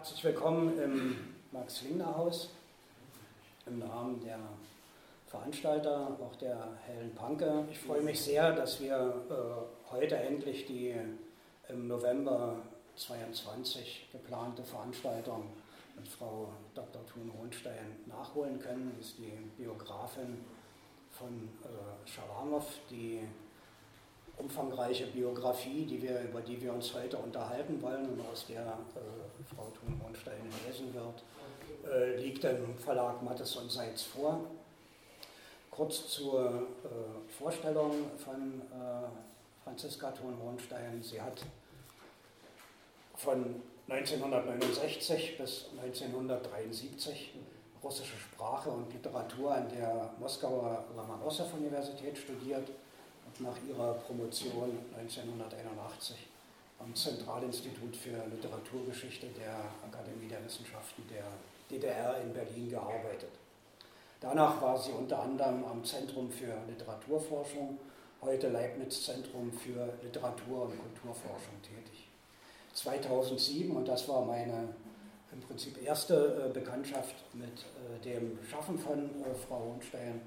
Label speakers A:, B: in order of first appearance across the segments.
A: Herzlich willkommen im Max-Lingner-Haus im Namen der Veranstalter, auch der Helen Panke. Ich freue mich sehr, dass wir äh, heute endlich die im November 22 geplante Veranstaltung mit Frau Dr. Thun Hohenstein nachholen können. Das ist die Biografin von äh, Schalamow, die umfangreiche Biografie, die wir, über die wir uns heute unterhalten wollen und aus der äh, Frau Thun-Hohenstein lesen wird, äh, liegt im Verlag Mattes und Seitz vor. Kurz zur äh, Vorstellung von äh, Franziska Thun-Hohenstein. Sie hat von 1969 bis 1973 russische Sprache und Literatur an der Moskauer Lomonossow-Universität studiert nach ihrer Promotion 1981 am Zentralinstitut für Literaturgeschichte der Akademie der Wissenschaften der DDR in Berlin gearbeitet. Danach war sie unter anderem am Zentrum für Literaturforschung, heute Leibniz-Zentrum für Literatur- und Kulturforschung tätig. 2007, und das war meine im Prinzip erste äh, Bekanntschaft mit äh, dem Schaffen von äh, Frau Hohenstein,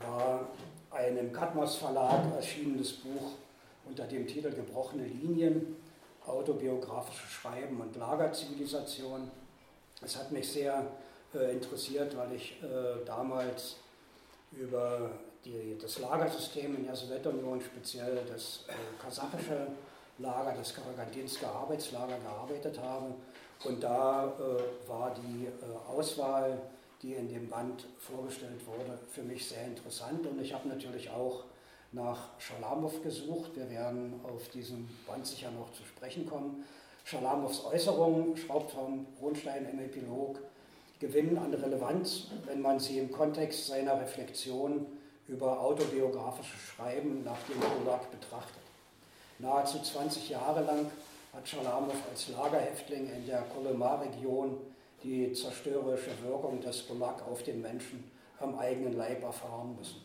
A: war ein im Katmos Verlag erschienenes Buch unter dem Titel Gebrochene Linien, autobiografische Schreiben und Lagerzivilisation. Es hat mich sehr äh, interessiert, weil ich äh, damals über die, das Lagersystem in der Sowjetunion, speziell das äh, kasachische Lager, das Karagandinsker Arbeitslager gearbeitet habe. Und da äh, war die äh, Auswahl die in dem Band vorgestellt wurde, für mich sehr interessant. Und ich habe natürlich auch nach Schalamow gesucht. Wir werden auf diesem Band sicher noch zu sprechen kommen. Schalamows Äußerungen, schraubt von Hohenstein im Epilog, gewinnen an Relevanz, wenn man sie im Kontext seiner Reflexion über autobiografische Schreiben nach dem Gulag betrachtet. Nahezu 20 Jahre lang hat Schalamow als Lagerhäftling in der Kolomar-Region die zerstörerische Wirkung des Gulag auf den Menschen am eigenen Leib erfahren müssen.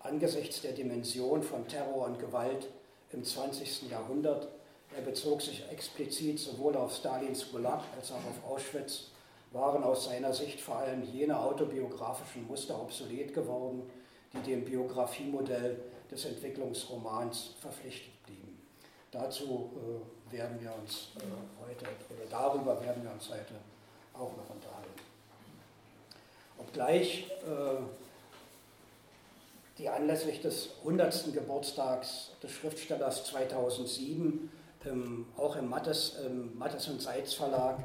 A: Angesichts der Dimension von Terror und Gewalt im 20. Jahrhundert, er bezog sich explizit sowohl auf Stalins Gulag als auch auf Auschwitz, waren aus seiner Sicht vor allem jene autobiografischen Muster obsolet geworden, die dem Biografiemodell des Entwicklungsromans verpflichtet blieben. Dazu äh, werden wir uns äh, heute, oder darüber werden wir uns heute auch noch unterhalten. Obgleich äh, die anlässlich des 100. Geburtstags des Schriftstellers 2007 ähm, auch im Mattes, im Mattes und Seitz Verlag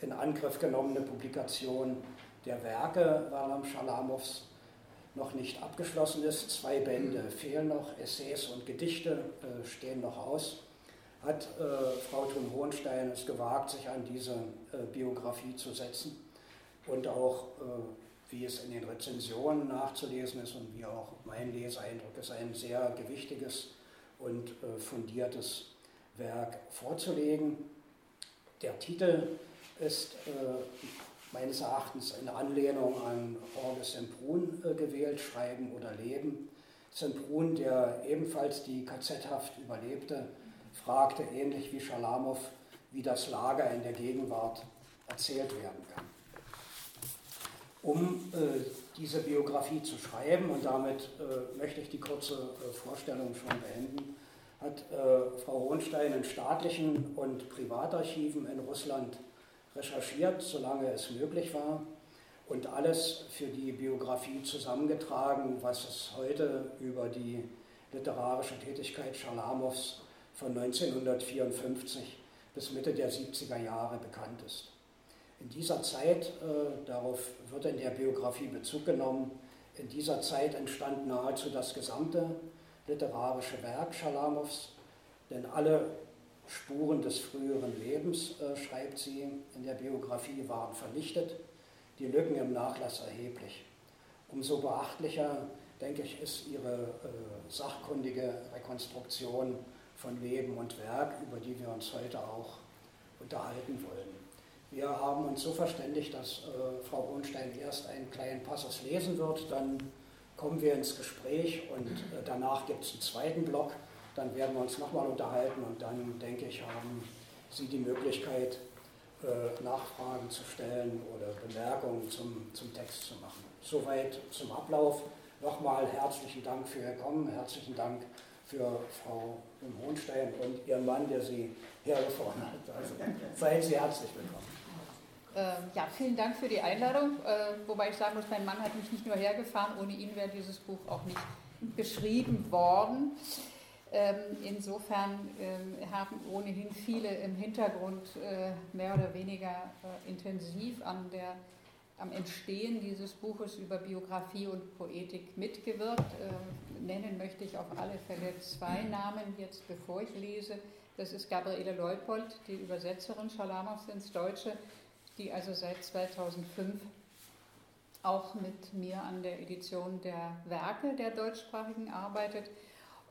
A: in Angriff genommene Publikation der Werke Warlam Schalamows noch nicht abgeschlossen ist. Zwei Bände fehlen noch, Essays und Gedichte äh, stehen noch aus hat äh, Frau Thun Hohenstein es gewagt, sich an diese äh, Biografie zu setzen und auch, äh, wie es in den Rezensionen nachzulesen ist und wie auch mein Leseeindruck ist, ein sehr gewichtiges und äh, fundiertes Werk vorzulegen. Der Titel ist äh, meines Erachtens eine Anlehnung an Horges Semprun äh, gewählt, Schreiben oder Leben. Semprun, der ebenfalls die KZ-Haft überlebte, fragte, ähnlich wie Schalamow, wie das Lager in der Gegenwart erzählt werden kann. Um äh, diese Biografie zu schreiben, und damit äh, möchte ich die kurze äh, Vorstellung schon beenden, hat äh, Frau Hohenstein in staatlichen und Privatarchiven in Russland recherchiert, solange es möglich war, und alles für die Biografie zusammengetragen, was es heute über die literarische Tätigkeit Schalamows von 1954 bis Mitte der 70er Jahre bekannt ist. In dieser Zeit, äh, darauf wird in der Biografie Bezug genommen, in dieser Zeit entstand nahezu das gesamte literarische Werk Schalamows, denn alle Spuren des früheren Lebens, äh, schreibt sie in der Biografie, waren vernichtet, die Lücken im Nachlass erheblich. Umso beachtlicher, denke ich, ist ihre äh, sachkundige Rekonstruktion von Leben und Werk, über die wir uns heute auch unterhalten wollen. Wir haben uns so verständigt, dass äh, Frau Hohenstein erst einen kleinen Passus lesen wird, dann kommen wir ins Gespräch und äh, danach gibt es einen zweiten Block, dann werden wir uns nochmal unterhalten und dann, denke ich, haben Sie die Möglichkeit, äh, Nachfragen zu stellen oder Bemerkungen zum, zum Text zu machen. Soweit zum Ablauf. Nochmal herzlichen Dank für Ihr Kommen, herzlichen Dank für Frau Hohenstein und Ihren Mann, der Sie hergefahren hat. Also seien Sie herzlich willkommen.
B: Ähm, ja, vielen Dank für die Einladung. Äh, wobei ich sagen muss, mein Mann hat mich nicht nur hergefahren, ohne ihn wäre dieses Buch auch nicht geschrieben worden. Ähm, insofern ähm, haben ohnehin viele im Hintergrund äh, mehr oder weniger äh, intensiv an der, am Entstehen dieses Buches über Biografie und Poetik mitgewirkt. Nennen möchte ich auf alle Fälle zwei Namen jetzt, bevor ich lese. Das ist Gabriele Leupold, die Übersetzerin Schalamows ins Deutsche die also seit 2005 auch mit mir an der Edition der Werke der Deutschsprachigen arbeitet.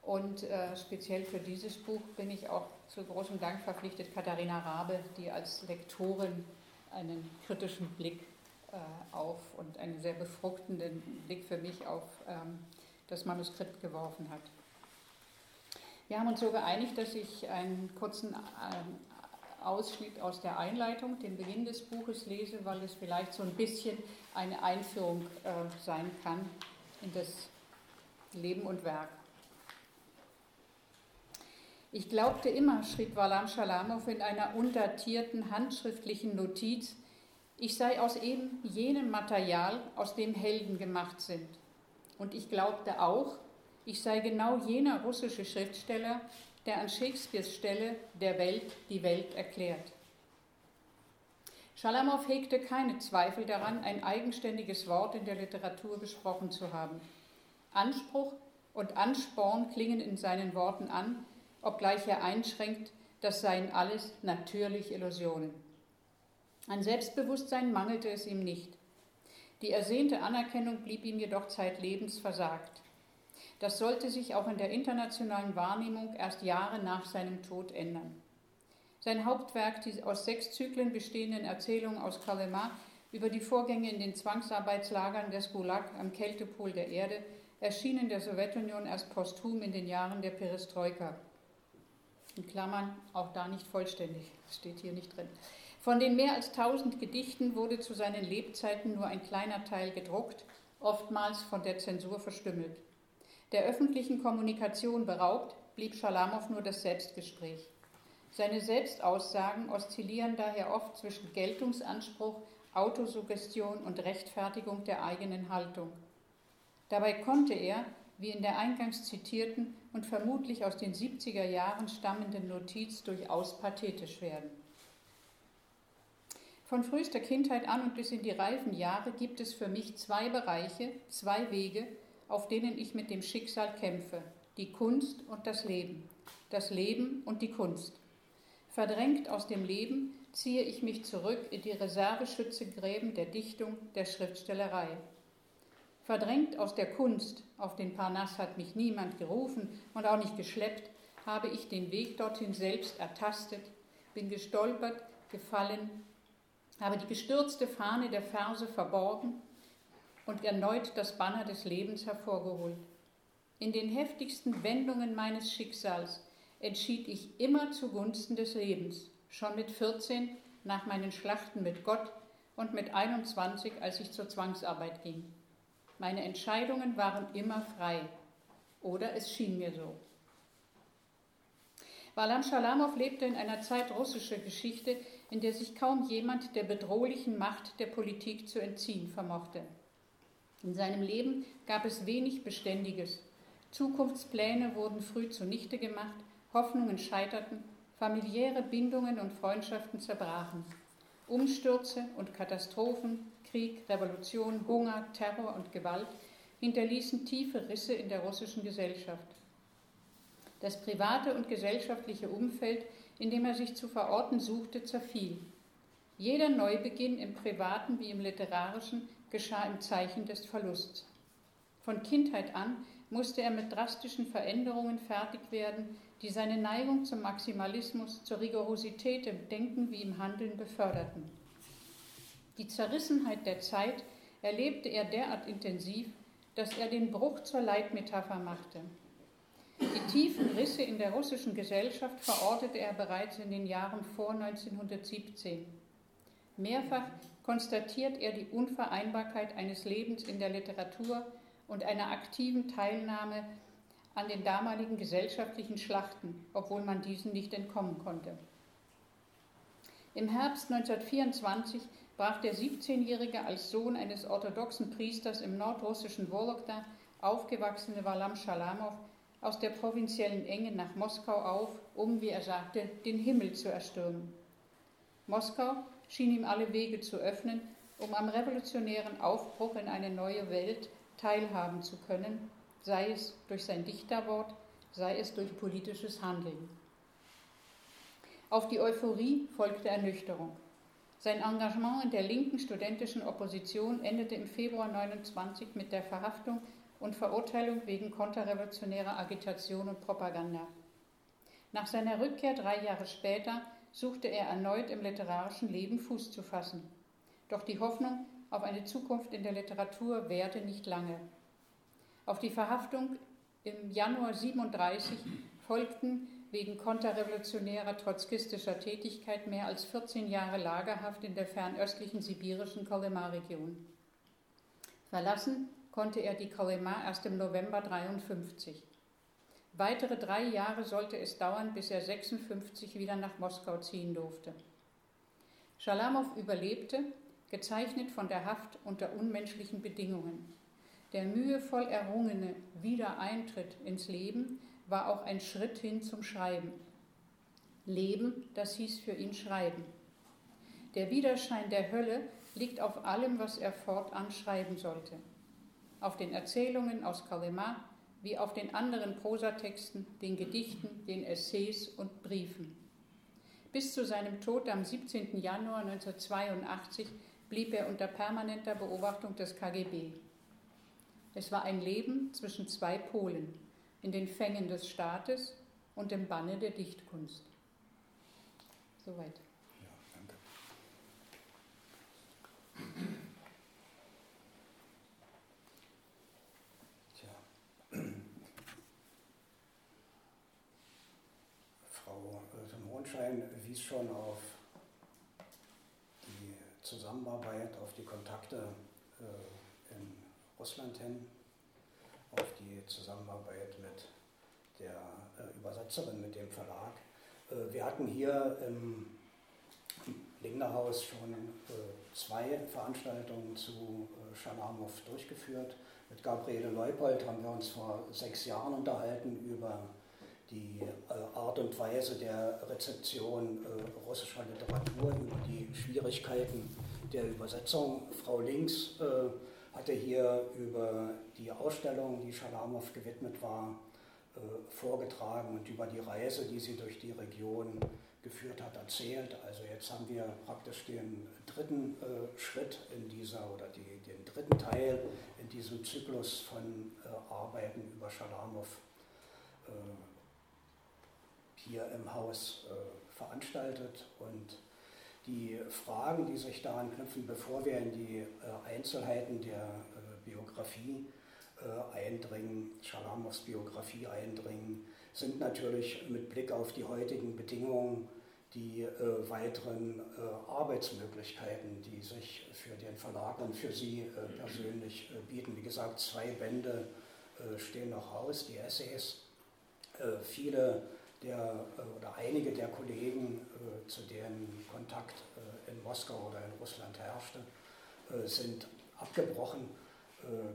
B: Und äh, speziell für dieses Buch bin ich auch zu großem Dank verpflichtet Katharina Rabe, die als Lektorin einen kritischen Blick auf und einen sehr befruchtenden Blick für mich auf ähm, das Manuskript geworfen hat. Wir haben uns so geeinigt, dass ich einen kurzen ähm, Ausschnitt aus der Einleitung, den Beginn des Buches lese, weil es vielleicht so ein bisschen eine Einführung äh, sein kann in das Leben und Werk. Ich glaubte immer, schrieb Walam Schalamow in einer undatierten handschriftlichen Notiz, ich sei aus eben jenem Material, aus dem Helden gemacht sind. Und ich glaubte auch, ich sei genau jener russische Schriftsteller, der an Shakespeares Stelle der Welt die Welt erklärt. Schalamow hegte keine Zweifel daran, ein eigenständiges Wort in der Literatur gesprochen zu haben. Anspruch und Ansporn klingen in seinen Worten an, obgleich er einschränkt, das seien alles natürlich Illusionen. An Selbstbewusstsein mangelte es ihm nicht. Die ersehnte Anerkennung blieb ihm jedoch zeitlebens versagt. Das sollte sich auch in der internationalen Wahrnehmung erst Jahre nach seinem Tod ändern. Sein Hauptwerk, die aus sechs Zyklen bestehenden Erzählungen aus Kalema über die Vorgänge in den Zwangsarbeitslagern des Gulag am Kältepol der Erde, erschien in der Sowjetunion erst posthum in den Jahren der Perestroika. In Klammern auch da nicht vollständig, steht hier nicht drin. Von den mehr als tausend Gedichten wurde zu seinen Lebzeiten nur ein kleiner Teil gedruckt, oftmals von der Zensur verstümmelt. Der öffentlichen Kommunikation beraubt, blieb Schalamow nur das Selbstgespräch. Seine Selbstaussagen oszillieren daher oft zwischen Geltungsanspruch, Autosuggestion und Rechtfertigung der eigenen Haltung. Dabei konnte er, wie in der eingangs zitierten und vermutlich aus den 70er Jahren stammenden Notiz, durchaus pathetisch werden. Von frühester Kindheit an und bis in die reifen Jahre gibt es für mich zwei Bereiche, zwei Wege, auf denen ich mit dem Schicksal kämpfe, die Kunst und das Leben, das Leben und die Kunst. Verdrängt aus dem Leben ziehe ich mich zurück in die Reserveschützegräben der Dichtung, der Schriftstellerei. Verdrängt aus der Kunst, auf den Parnass hat mich niemand gerufen und auch nicht geschleppt, habe ich den Weg dorthin selbst ertastet, bin gestolpert, gefallen, habe die gestürzte Fahne der Verse verborgen und erneut das Banner des Lebens hervorgeholt. In den heftigsten Wendungen meines Schicksals entschied ich immer zugunsten des Lebens, schon mit 14 nach meinen Schlachten mit Gott und mit 21, als ich zur Zwangsarbeit ging. Meine Entscheidungen waren immer frei, oder es schien mir so. Walam Schalamow lebte in einer Zeit russischer Geschichte, in der sich kaum jemand der bedrohlichen Macht der Politik zu entziehen vermochte. In seinem Leben gab es wenig Beständiges. Zukunftspläne wurden früh zunichte gemacht, Hoffnungen scheiterten, familiäre Bindungen und Freundschaften zerbrachen. Umstürze und Katastrophen, Krieg, Revolution, Hunger, Terror und Gewalt hinterließen tiefe Risse in der russischen Gesellschaft. Das private und gesellschaftliche Umfeld, in dem er sich zu verorten suchte, zerfiel. Jeder Neubeginn im privaten wie im literarischen geschah im Zeichen des Verlusts. Von Kindheit an musste er mit drastischen Veränderungen fertig werden, die seine Neigung zum Maximalismus, zur Rigorosität im Denken wie im Handeln beförderten. Die Zerrissenheit der Zeit erlebte er derart intensiv, dass er den Bruch zur Leitmetapher machte. Die tiefen Risse in der russischen Gesellschaft verortete er bereits in den Jahren vor 1917. Mehrfach konstatiert er die Unvereinbarkeit eines Lebens in der Literatur und einer aktiven Teilnahme an den damaligen gesellschaftlichen Schlachten, obwohl man diesen nicht entkommen konnte. Im Herbst 1924 brach der 17-Jährige als Sohn eines orthodoxen Priesters im nordrussischen Wologda aufgewachsene Walam Schalamow aus der provinziellen Enge nach Moskau auf, um, wie er sagte, den Himmel zu erstürmen. Moskau schien ihm alle Wege zu öffnen, um am revolutionären Aufbruch in eine neue Welt teilhaben zu können, sei es durch sein Dichterwort, sei es durch politisches Handeln. Auf die Euphorie folgte Ernüchterung. Sein Engagement in der linken studentischen Opposition endete im Februar 1929 mit der Verhaftung und Verurteilung wegen konterrevolutionärer Agitation und Propaganda. Nach seiner Rückkehr drei Jahre später suchte er erneut im literarischen Leben Fuß zu fassen. Doch die Hoffnung auf eine Zukunft in der Literatur währte nicht lange. Auf die Verhaftung im Januar 37 folgten wegen konterrevolutionärer trotzkistischer Tätigkeit mehr als 14 Jahre Lagerhaft in der fernöstlichen sibirischen Kolyma-Region. Verlassen konnte er die Kolyma erst im November 53. Weitere drei Jahre sollte es dauern, bis er 56 wieder nach Moskau ziehen durfte. Schalamow überlebte, gezeichnet von der Haft unter unmenschlichen Bedingungen. Der mühevoll errungene Wiedereintritt ins Leben war auch ein Schritt hin zum Schreiben. Leben, das hieß für ihn Schreiben. Der Widerschein der Hölle liegt auf allem, was er fortan schreiben sollte. Auf den Erzählungen aus Kalema wie auf den anderen Prosatexten, den Gedichten, den Essays und Briefen. Bis zu seinem Tod am 17. Januar 1982 blieb er unter permanenter Beobachtung des KGB. Es war ein Leben zwischen zwei Polen, in den Fängen des Staates und im Banne der Dichtkunst. Soweit. Ja, danke.
A: Tja. Frau Hohenschein wies schon auf die Zusammenarbeit, auf die Kontakte äh, in Russland hin auf die Zusammenarbeit mit der äh, Übersetzerin, mit dem Verlag. Äh, wir hatten hier im Lingnerhaus schon zwei Veranstaltungen zu Schalamow durchgeführt. Mit Gabriele Leupold haben wir uns vor sechs Jahren unterhalten über die äh, Art und Weise der Rezeption äh, russischer Literatur, über die Schwierigkeiten der Übersetzung. Frau Links hatte hier über die Ausstellung, die Schalamow gewidmet war, äh, vorgetragen und über die Reise, die sie durch die Region geführt hat, erzählt. Also jetzt haben wir praktisch den dritten äh, Schritt in dieser oder die, den dritten Teil in diesem Zyklus von äh, Arbeiten über Schalamow hier im Haus veranstaltet und die Fragen, die sich daran knüpfen, bevor wir in die äh, Einzelheiten der äh, Biografie äh, eindringen, Schalamows Biografie eindringen, sind natürlich mit Blick auf die heutigen Bedingungen die äh, weiteren äh, Arbeitsmöglichkeiten, die sich für den Verlag und für Sie äh, persönlich bieten. Wie gesagt, zwei Bände stehen noch aus, die Essays. viele der, äh, oder einige der Kollegen, äh, zu denen Kontakt äh, in Moskau oder in Russland herrschte, sind abgebrochen.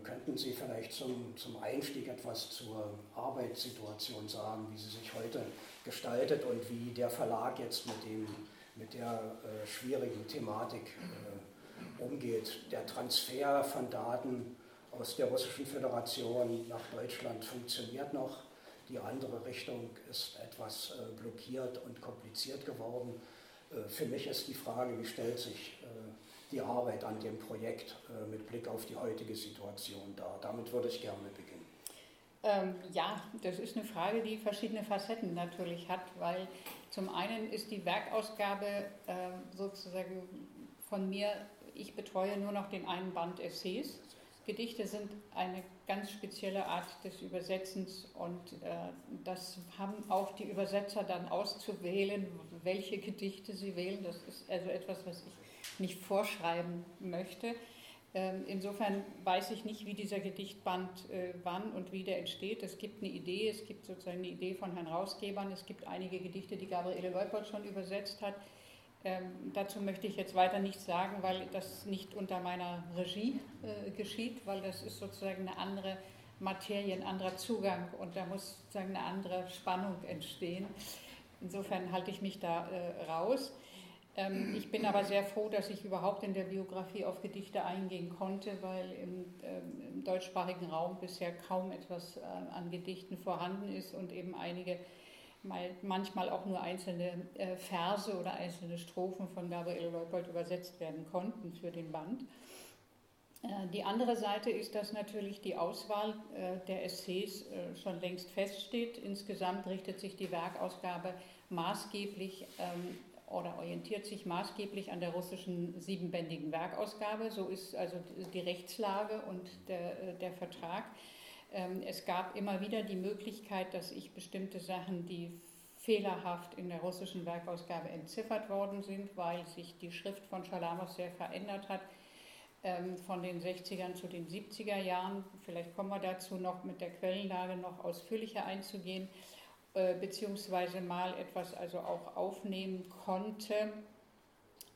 A: Könnten Sie vielleicht zum, zum Einstieg etwas zur Arbeitssituation sagen, wie sie sich heute gestaltet und wie der Verlag jetzt mit, dem, mit der schwierigen Thematik umgeht? Der Transfer von Daten aus der Russischen Föderation nach Deutschland funktioniert noch die andere Richtung ist etwas äh, blockiert und kompliziert geworden. Äh, für mich ist die Frage, wie stellt sich äh, die Arbeit an dem Projekt mit Blick auf die heutige Situation dar? Damit würde ich gerne beginnen.
B: Ähm, ja, das ist eine Frage, die verschiedene Facetten natürlich hat, weil zum einen ist die Werkausgabe äh, sozusagen von mir, ich betreue nur noch den einen Band Essays Gedichte sind eine ganz spezielle Art des Übersetzens und äh, das haben auch die Übersetzer dann auszuwählen, welche Gedichte sie wählen. Das ist also etwas, was ich nicht vorschreiben möchte. Ähm, insofern weiß ich nicht, wie dieser Gedichtband äh, wann und wie der entsteht. Es gibt eine Idee, es gibt sozusagen eine Idee von Herrn Rausgebern, es gibt einige Gedichte, die Gabriele Leupold schon übersetzt hat. Ähm, dazu möchte ich jetzt weiter nichts sagen, weil das nicht unter meiner Regie äh, geschieht, weil das ist sozusagen eine andere Materie, ein anderer Zugang und da muss sozusagen eine andere Spannung entstehen. Insofern halte ich mich da äh, raus. Ähm, ich bin aber sehr froh, dass ich überhaupt in der Biografie auf Gedichte eingehen konnte, weil im, ähm, im deutschsprachigen Raum bisher kaum etwas äh, an Gedichten vorhanden ist und eben einige manchmal auch nur einzelne äh, Verse oder einzelne Strophen von Gabriel Leupold übersetzt werden konnten für den Band. Äh, die andere Seite ist, dass natürlich die Auswahl der Essays schon längst feststeht. Insgesamt richtet sich die Werkausgabe maßgeblich ähm, oder orientiert sich maßgeblich an der russischen siebenbändigen Werkausgabe. So ist also die Rechtslage und der, äh, der Vertrag. Ähm, es gab immer wieder die Möglichkeit, dass ich bestimmte Sachen, die fehlerhaft in der russischen Werkausgabe entziffert worden sind, weil sich die Schrift von Schalamow sehr verändert hat, ähm, von den 60ern zu den 70er Jahren. Vielleicht kommen wir dazu noch mit der Quellenlage noch ausführlicher einzugehen. Äh, beziehungsweise mal etwas also auch aufnehmen konnte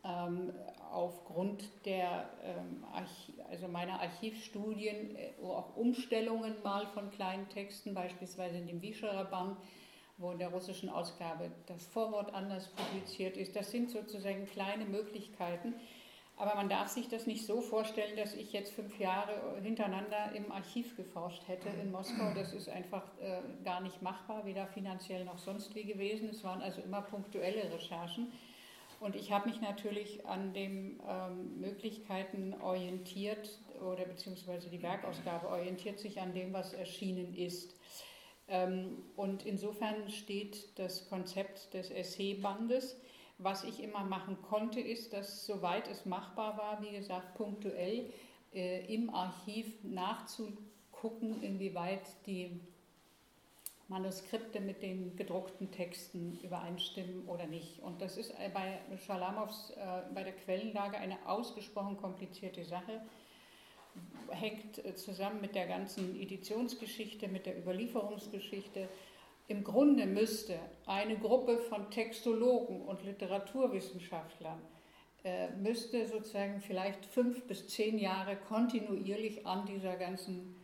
B: ähm, aufgrund der ähm, also meiner Archivstudien, äh, auch Umstellungen mal von kleinen Texten, beispielsweise in dem Wischerer Band, wo in der russischen Ausgabe das Vorwort anders publiziert ist. Das sind sozusagen kleine Möglichkeiten, aber man darf sich das nicht so vorstellen, dass ich jetzt fünf Jahre hintereinander im Archiv geforscht hätte in Moskau. Das ist einfach äh, gar nicht machbar, weder finanziell noch sonst wie gewesen. Es waren also immer punktuelle Recherchen. Und ich habe mich natürlich an den ähm, Möglichkeiten orientiert, oder beziehungsweise die Werkausgabe orientiert sich an dem, was erschienen ist. Ähm, und insofern steht das Konzept des Essaybandes was ich immer machen konnte, ist, dass soweit es machbar war, wie gesagt, punktuell äh, im Archiv nachzugucken, inwieweit die Manuskripte mit den gedruckten Texten übereinstimmen oder nicht. Und das ist bei Schalamows, äh, bei der Quellenlage eine ausgesprochen komplizierte Sache. Hängt äh, zusammen mit der ganzen Editionsgeschichte, mit der Überlieferungsgeschichte, im Grunde müsste eine Gruppe von Textologen und Literaturwissenschaftlern äh, müsste sozusagen vielleicht fünf bis zehn Jahre kontinuierlich an dieser ganzen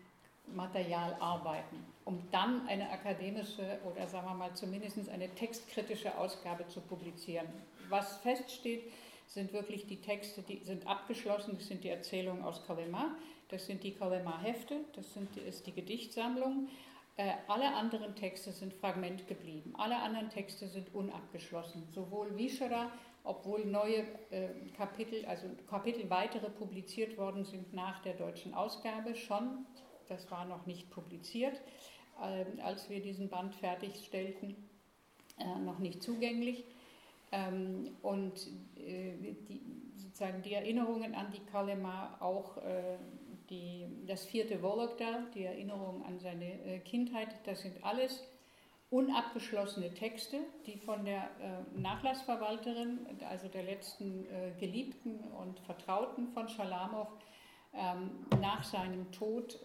B: Material arbeiten, um dann eine akademische oder sagen wir mal zumindest eine textkritische Ausgabe zu publizieren. Was feststeht, sind wirklich die Texte, die sind abgeschlossen, das sind die Erzählungen aus Kalema, das sind die Kalema-Hefte, das sind, ist die Gedichtsammlung äh, alle anderen Texte sind Fragment geblieben. Alle anderen Texte sind unabgeschlossen. Sowohl Wischerer, obwohl neue äh, Kapitel, also Kapitel weitere publiziert worden sind nach der deutschen Ausgabe schon. Das war noch nicht publiziert, äh, als wir diesen Band fertigstellten, äh, noch nicht zugänglich. Ähm, und äh, die, sozusagen die Erinnerungen an die Kalema auch äh, die, das vierte Volokda, die Erinnerung an seine Kindheit, das sind alles unabgeschlossene Texte, die von der Nachlassverwalterin, also der letzten Geliebten und Vertrauten von Schalamow, ähm, nach seinem Tod,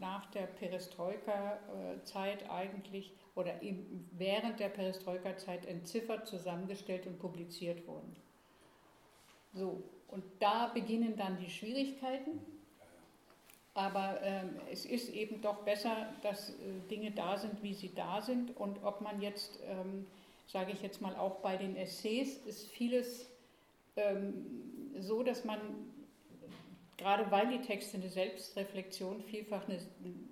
B: nach der Perestroika-Zeit eigentlich oder während der Perestroika-Zeit entziffert, zusammengestellt und publiziert wurden. So, und da beginnen dann die Schwierigkeiten aber ähm, es ist eben doch besser, dass äh, Dinge da sind, wie sie da sind. Und ob man jetzt, ähm, sage ich jetzt mal, auch bei den Essays ist vieles ähm, so, dass man, gerade weil die Texte eine Selbstreflexion, vielfach ein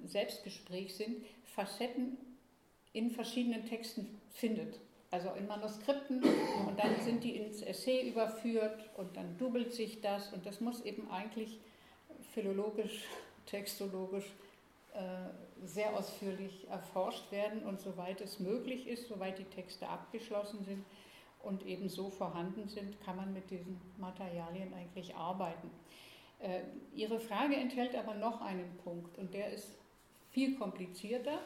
B: Selbstgespräch sind, Facetten in verschiedenen Texten findet. Also in Manuskripten und dann sind die ins Essay überführt und dann doubelt sich das und das muss eben eigentlich philologisch textologisch äh, sehr ausführlich erforscht werden und soweit es möglich ist, soweit die Texte abgeschlossen sind und eben so vorhanden sind, kann man mit diesen Materialien eigentlich arbeiten. Äh, Ihre Frage enthält aber noch einen Punkt und der ist viel komplizierter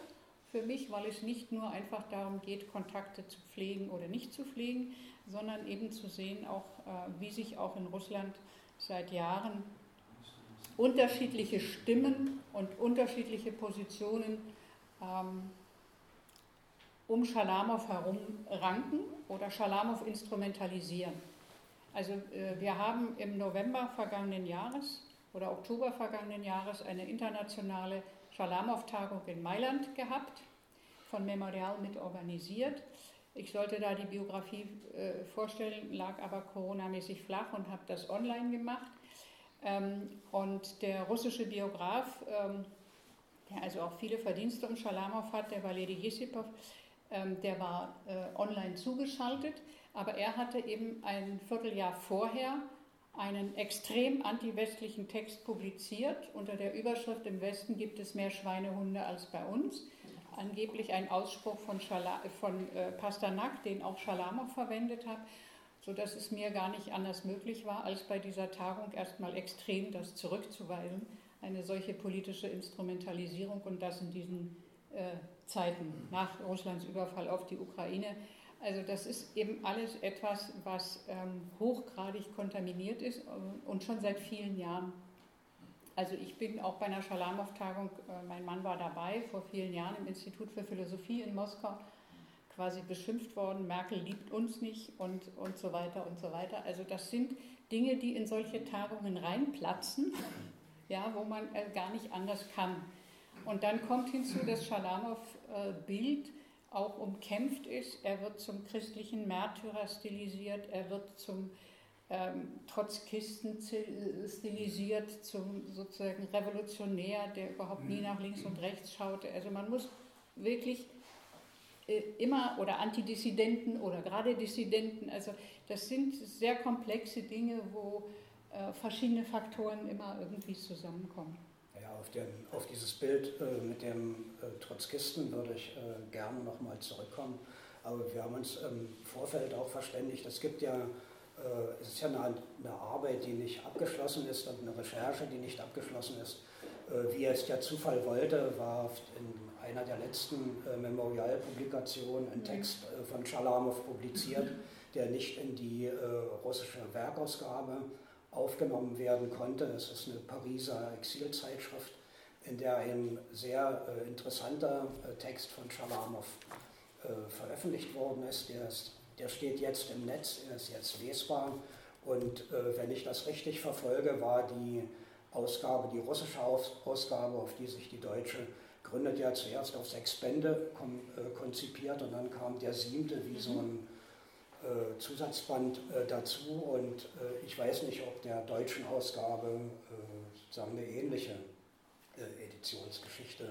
B: für mich, weil es nicht nur einfach darum geht, Kontakte zu pflegen oder nicht zu pflegen, sondern eben zu sehen, auch äh, wie sich auch in Russland seit Jahren unterschiedliche Stimmen und unterschiedliche Positionen ähm, um Schalamow herum ranken oder Schalamow instrumentalisieren. Also äh, wir haben im November vergangenen Jahres oder Oktober vergangenen Jahres eine internationale Schalamow-Tagung in Mailand gehabt, von Memorial mit organisiert. Ich sollte da die Biografie äh, vorstellen, lag aber coronamäßig flach und habe das online gemacht. Ähm, und der russische Biograf, ähm, der also auch viele Verdienste um Schalamow hat, der Valeri Jesipov, ähm, der war äh, online zugeschaltet, aber er hatte eben ein Vierteljahr vorher einen extrem anti-westlichen Text publiziert unter der Überschrift Im Westen gibt es mehr Schweinehunde als bei uns. Angeblich ein Ausspruch von, Schala, von äh, Pasternak, den auch Schalamow verwendet hat, sodass es mir gar nicht anders möglich war, als bei dieser Tagung erstmal extrem das zurückzuweisen, eine solche politische Instrumentalisierung und das in diesen Zeiten nach Russlands Überfall auf die Ukraine. Also das ist eben alles etwas, was ähm, hochgradig kontaminiert ist äh, und schon seit vielen Jahren. Also ich bin auch bei einer Schalamow-Tagung, äh, mein Mann war dabei, vor vielen Jahren im Institut für Philosophie in Moskau, quasi beschimpft worden, Merkel liebt uns nicht und, und so weiter und so weiter. Also das sind Dinge, die in solche Tagungen reinplatzen, ja, wo man äh, gar nicht anders kann. Und dann kommt hinzu, dass Schalamow-Bild auch umkämpft ist. Er wird zum christlichen Märtyrer stilisiert, er wird zum ähm, Trotzkisten stilisiert, zum sozusagen Revolutionär, der überhaupt nie nach links und rechts schaute. Also man muss wirklich äh, immer oder Antidissidenten oder gerade Dissidenten, also das sind sehr komplexe Dinge, wo äh, verschiedene Faktoren immer irgendwie zusammenkommen
A: auf, den, auf dieses Bild äh, mit dem äh, Trotzkisten würde ich äh, gerne nochmal zurückkommen. Aber wir haben uns im Vorfeld auch verständigt, es gibt ja, äh, es ist ja eine, eine, Arbeit, die nicht abgeschlossen ist und eine Recherche, die nicht abgeschlossen ist. Äh, wie es der Zufall wollte, war in einer der letzten äh, Memorialpublikationen ein Text äh, von Schalamow publiziert, der nicht in die russische Werkausgabe aufgenommen werden konnte. Es ist eine Pariser Exilzeitschrift, in der ein sehr äh, interessanter äh, Text von Schalamow äh, veröffentlicht worden ist. Der, ist. der, steht jetzt im Netz, er ist jetzt lesbar. Und äh, wenn ich das richtig verfolge, war die Ausgabe, die russische Ausgabe, auf die sich die deutsche gründet, ja zuerst auf sechs Bände äh, konzipiert und dann kam der siebte wie so ein äh, Zusatzband äh, dazu und äh, ich weiß nicht, ob der deutschen Ausgabe sozusagen eine ähnliche Editionsgeschichte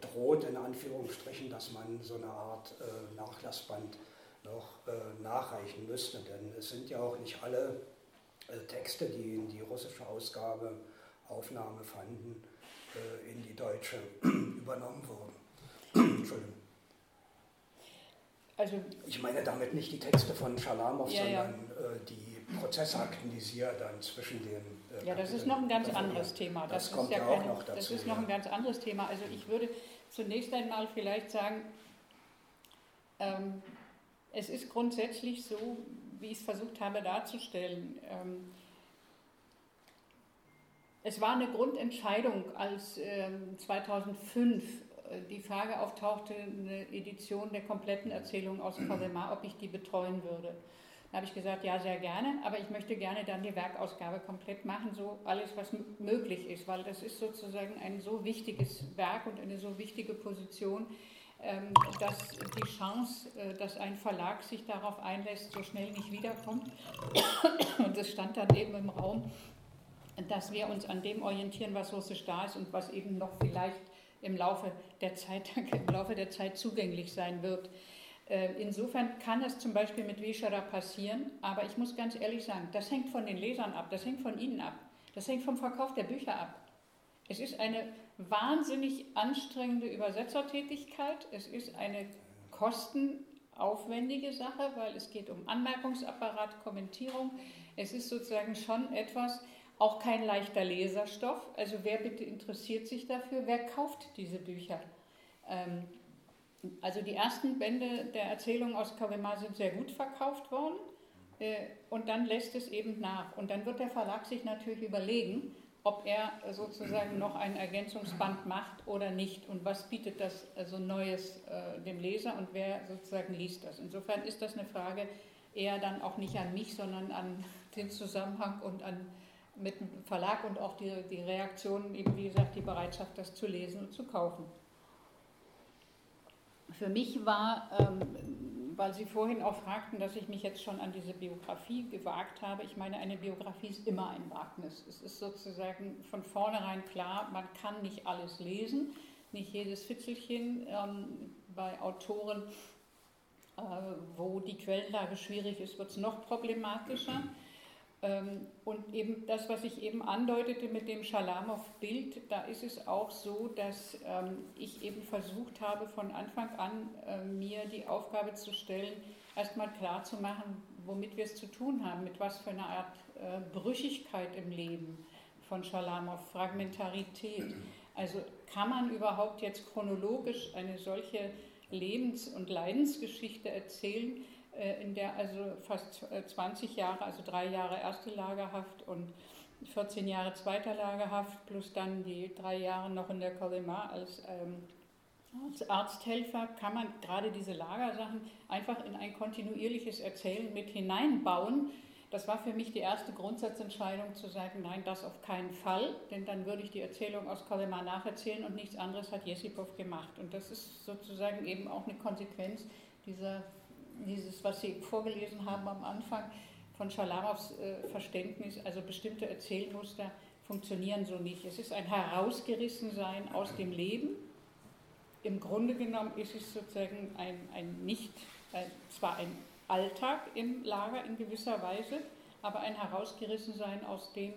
A: droht, in Anführungsstrichen, dass man so eine Art Nachlassband noch nachreichen müsste. Denn es sind ja auch nicht alle Texte, die in die russische Ausgabe Aufnahme fanden, in die deutsche übernommen wurden. Entschuldigung. Also, ich meine damit nicht die Texte von Schalamow, ja, sondern ja. Äh, die Prozessakten, die Sie ja dann zwischen den.
B: Äh, ja, das ist noch ein ganz anderes Thema.
A: Das, das kommt ja auch keine, noch dazu.
B: Das ist noch ein ganz anderes Thema. Also ich würde zunächst einmal vielleicht sagen, ähm, es ist grundsätzlich so, wie ich es versucht habe darzustellen. Ähm, es war eine Grundentscheidung, als ähm, 2005 die Frage auftauchte, eine Edition der kompletten Erzählung aus Kosema, ob ich die betreuen würde. Da habe ich gesagt, ja, sehr gerne, aber ich möchte gerne dann die Werkausgabe komplett machen, so alles, was möglich ist, weil das ist sozusagen ein so wichtiges Werk und eine so wichtige Position, ähm, dass die Chance, äh, dass ein Verlag sich darauf einlässt, so schnell nicht wiederkommt. Und es stand dann eben im Raum, dass wir uns an dem orientieren, was russisch da ist und was eben noch vielleicht im Laufe der Zeit, im Laufe der Zeit zugänglich sein wird. Äh, insofern kann es zum Beispiel mit Wischera passieren, aber ich muss ganz ehrlich sagen, das hängt von den Lesern ab, das hängt von Ihnen ab, das hängt vom Verkauf der Bücher ab. Es ist eine wahnsinnig anstrengende Übersetzertätigkeit, es ist eine kostenaufwendige Sache, weil es geht um Anmerkungsapparat, Kommentierung. Es ist sozusagen schon etwas, auch kein leichter Leserstoff. Also wer bitte interessiert sich dafür? Wer kauft diese Bücher? Ähm, also die ersten Bände der Erzählung aus Kawema sind sehr gut verkauft worden äh, und dann lässt es eben nach. Und dann wird der Verlag sich natürlich überlegen, ob er sozusagen noch ein Ergänzungsband macht oder nicht und was bietet das also Neues äh, dem Leser und wer sozusagen liest das. Insofern ist das eine Frage eher dann auch nicht an mich, sondern an den Zusammenhang und an mit dem Verlag und auch die, die Reaktionen, eben wie gesagt, die Bereitschaft, das zu lesen und zu kaufen. Für mich war, ähm, weil Sie vorhin auch fragten, dass ich mich jetzt schon an diese Biografie gewagt habe, ich meine, eine Biografie ist immer ein Wagnis. Es ist sozusagen von vornherein klar, man kann nicht alles lesen, nicht jedes Fitzelchen ähm, bei Autoren, äh, wo die Quellenlage schwierig ist, wird es noch problematischer. Ähm, und eben das, was ich eben andeutete mit dem Schalamow-Bild, da ist es auch so, dass ähm, ich eben versucht habe, von Anfang an äh, mir die Aufgabe zu stellen, erstmal klarzumachen, womit wir es zu tun haben, mit was für einer Art äh, Brüchigkeit im Leben von Schalamow, Fragmentarität. Also kann man überhaupt jetzt chronologisch eine solche Lebens- und Leidensgeschichte erzählen, äh, in der also fast 20 äh, Jahre, also drei Jahre erste Lagerhaft und 14 Jahre zweiter Lagerhaft plus dann die drei Jahre noch in der Colima als, ähm, als Arzthelfer, kann man gerade diese Lagersachen einfach in ein kontinuierliches Erzählen mit hineinbauen. Das war für mich die erste Grundsatzentscheidung zu sagen, nein, das auf keinen Fall, denn dann würde ich die Erzählung aus Colima nacherzählen und nichts anderes hat Jesipov gemacht. Und das ist sozusagen eben auch eine Konsequenz dieser dieses, was Sie vorgelesen haben am Anfang von Schalamows äh, Verständnis, also bestimmte Erzählmuster funktionieren so nicht. Es ist ein Herausgerissensein aus dem Leben. Im Grunde genommen ist es sozusagen ein, ein nicht, ein, zwar ein Alltag im Lager in gewisser Weise, aber ein Herausgerissensein aus dem,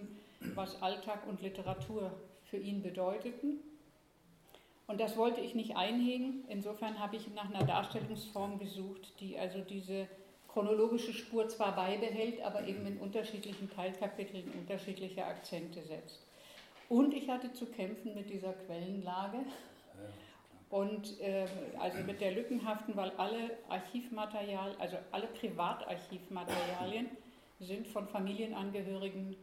B: was Alltag und Literatur für ihn bedeuteten und das wollte ich nicht einhegen. Insofern habe ich nach einer Darstellungsform gesucht, die also diese chronologische Spur zwar beibehält, aber eben in unterschiedlichen Teilkapiteln unterschiedliche Akzente setzt. Und ich hatte zu kämpfen mit dieser Quellenlage und äh, also mit der lückenhaften, weil alle Archivmaterial, also alle Privatarchivmaterialien sind von Familienangehörigen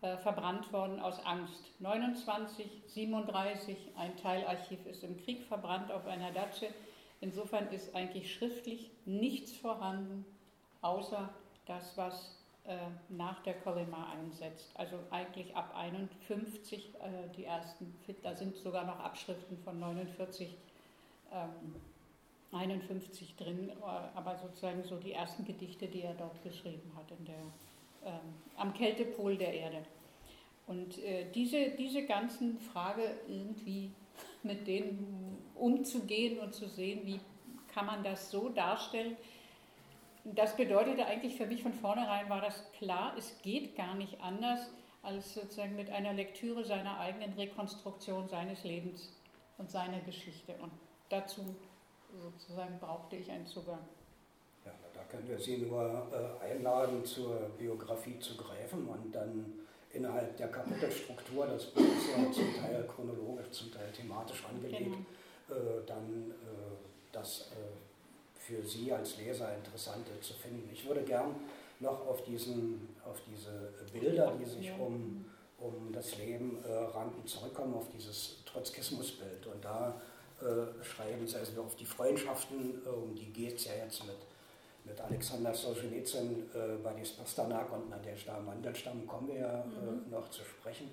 B: äh, verbrannt worden aus Angst. 29, 37, ein Teilarchiv ist im Krieg verbrannt auf einer Datsche. Insofern ist eigentlich schriftlich nichts vorhanden, außer das, was äh, nach der Kolima einsetzt. Also eigentlich ab 51 äh, die ersten, da sind sogar noch Abschriften von 49, ähm, 51 drin, äh, aber sozusagen so die ersten Gedichte, die er dort geschrieben hat in der ähm, am Kältepol der Erde. Und äh, diese, diese ganzen Frage irgendwie mit denen umzugehen und zu sehen, wie kann man das so darstellen, das bedeutete eigentlich für mich von vornherein war das klar, es geht gar nicht anders, als sozusagen mit einer Lektüre seiner eigenen Rekonstruktion seines Lebens und seiner Geschichte. Und dazu sozusagen brauchte ich einen Zugang.
A: Können wir Sie nur äh, einladen, zur Biografie zu greifen und dann innerhalb der Kapitelstruktur, das Buch ist ja zum Teil chronologisch, zum Teil thematisch angelegt, genau. äh, dann äh, das äh, für Sie als Leser Interessante zu finden. Ich würde gern noch auf, diesen, auf diese Bilder, die sich um, um das Leben äh, ranken, zurückkommen, auf dieses Trotzkismusbild. Und da äh, schreiben Sie also auf die Freundschaften, äh, um die geht es ja jetzt mit mit Alexander Solzhenitsyn, äh, Badis Pasternak und Nadezhda Mandelstam kommen wir ja äh, mhm. noch zu sprechen.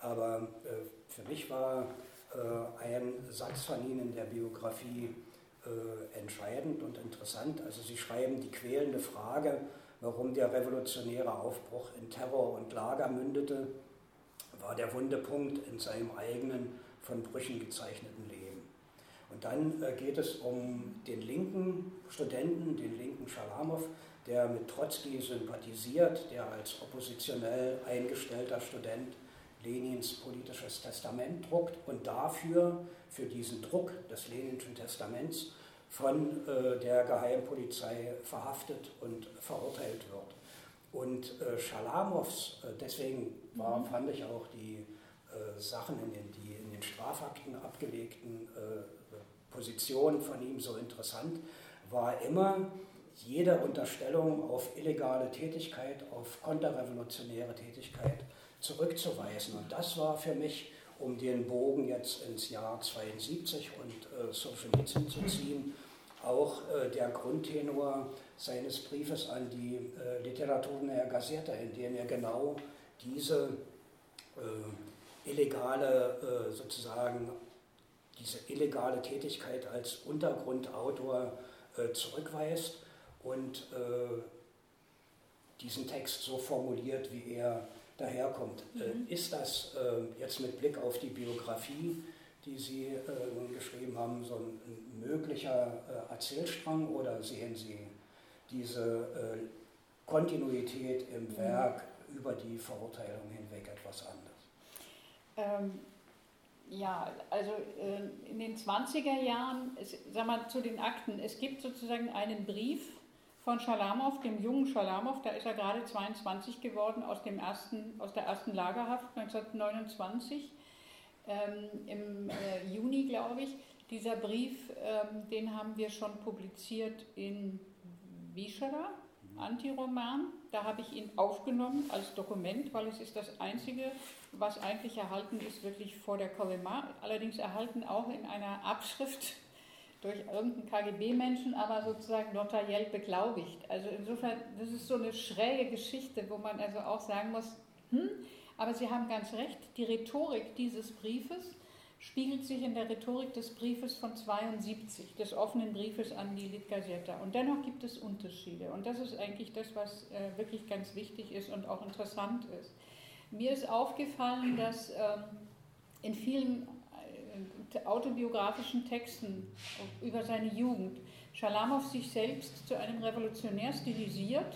A: Aber äh, für mich war äh, ein Satz von Ihnen in der Biografie äh, entscheidend und interessant. Also Sie schreiben die quälende Frage, warum der revolutionäre Aufbruch in Terror und Lager mündete, war der Wundepunkt in seinem eigenen von Brüchen gezeichneten Leben. Und dann äh, geht es um den linken Studenten, den linken Schalamow, der mit Trotzki sympathisiert, der als oppositionell eingestellter Student Lenins politisches Testament druckt und dafür, für diesen Druck des Leninschen Testaments, von äh, der Geheimpolizei verhaftet und verurteilt wird. Und äh, Schalamows, äh, deswegen war, mhm. fand ich auch die äh, Sachen in den, die in den Strafakten abgelegten äh, Position von ihm so interessant, war immer jede Unterstellung auf illegale Tätigkeit, auf konterrevolutionäre Tätigkeit zurückzuweisen. Und das war für mich, um den Bogen jetzt ins Jahr 72 und äh, Solzhenitsyn zu ziehen, auch äh, der Grundtenor seines Briefes an die äh, Literaturnaja Gazeta, in dem er genau diese äh, illegale, äh, sozusagen, diese illegale Tätigkeit als Untergrundautor äh, zurückweist und äh, diesen Text so formuliert, wie er daherkommt. Äh, mhm. Ist das äh, jetzt mit Blick auf die Biografie, die Sie geschrieben haben, so ein möglicher Erzählstrang oder sehen Sie diese Kontinuität im mhm. Werk über die Verurteilung hinweg etwas anders?
B: Ähm, ja, also äh, in den 20er Jahren, sag mal zu den Akten, es gibt sozusagen einen Brief von Schalamow, dem jungen Schalamow, da ist er gerade 22 geworden, aus, dem ersten, aus der ersten Lagerhaft 1929, ähm, im äh, Juni, glaube ich. Dieser Brief, ähm, den haben wir schon publiziert in Wischera, Antiroman. Da habe ich ihn aufgenommen als Dokument, weil es ist das einzige, was eigentlich erhalten ist, wirklich vor der Kolema. Allerdings erhalten auch in einer Abschrift durch irgendeinen KGB-Menschen, aber sozusagen notariell beglaubigt. Also insofern, das ist so eine schräge Geschichte, wo man also auch sagen muss, hm, aber Sie haben ganz recht, die Rhetorik dieses Briefes spiegelt sich in der Rhetorik des Briefes von 72, des offenen Briefes an die Litgazeta. Und dennoch gibt es Unterschiede. Und das ist eigentlich das, was äh, wirklich ganz wichtig ist und auch interessant ist. Mir ist aufgefallen, dass ähm, in vielen autobiografischen Texten über seine Jugend Schalamow sich selbst zu einem Revolutionär stilisiert.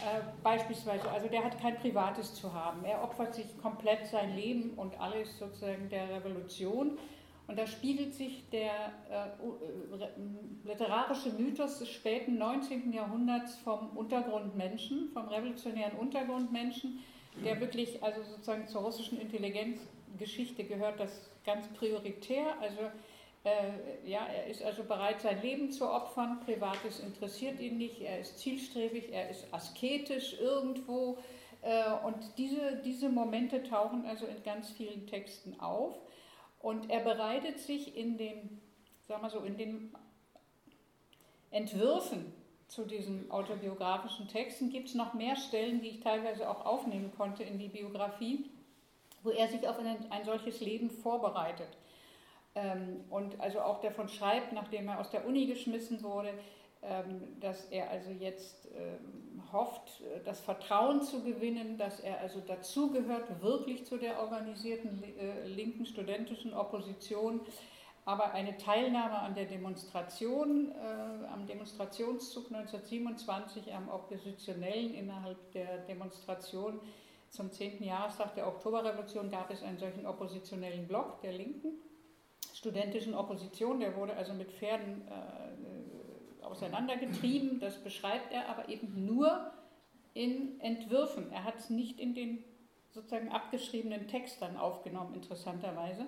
B: Äh, beispielsweise, also der hat kein Privates zu haben. Er opfert sich komplett sein Leben und alles sozusagen der Revolution. Und da spiegelt sich der äh, literarische Mythos des späten 19. Jahrhunderts vom Untergrundmenschen, vom revolutionären Untergrundmenschen, der wirklich also sozusagen zur russischen Intelligenzgeschichte gehört, das ganz prioritär. Also äh, ja, er ist also bereit, sein Leben zu opfern. Privates interessiert ihn nicht. Er ist zielstrebig, er ist asketisch irgendwo. Äh, und diese, diese Momente tauchen also in ganz vielen Texten auf. Und er bereitet sich in den, sagen wir so, in den Entwürfen zu diesen autobiografischen Texten gibt es noch mehr Stellen, die ich teilweise auch aufnehmen konnte in die Biografie wo er sich auf ein, ein solches Leben vorbereitet. Ähm, und also auch davon schreibt, nachdem er aus der Uni geschmissen wurde, ähm, dass er also jetzt ähm, hofft, das Vertrauen zu gewinnen, dass er also dazugehört, wirklich zu der organisierten äh, linken studentischen Opposition, aber eine Teilnahme an der Demonstration, äh, am Demonstrationszug 1927, am Oppositionellen innerhalb der Demonstration, zum 10. Jahrestag der Oktoberrevolution gab es einen solchen oppositionellen Block der Linken, studentischen Opposition, der wurde also mit Pferden äh, auseinandergetrieben. Das beschreibt er aber eben nur in Entwürfen. Er hat es nicht in den sozusagen abgeschriebenen Text dann aufgenommen, interessanterweise.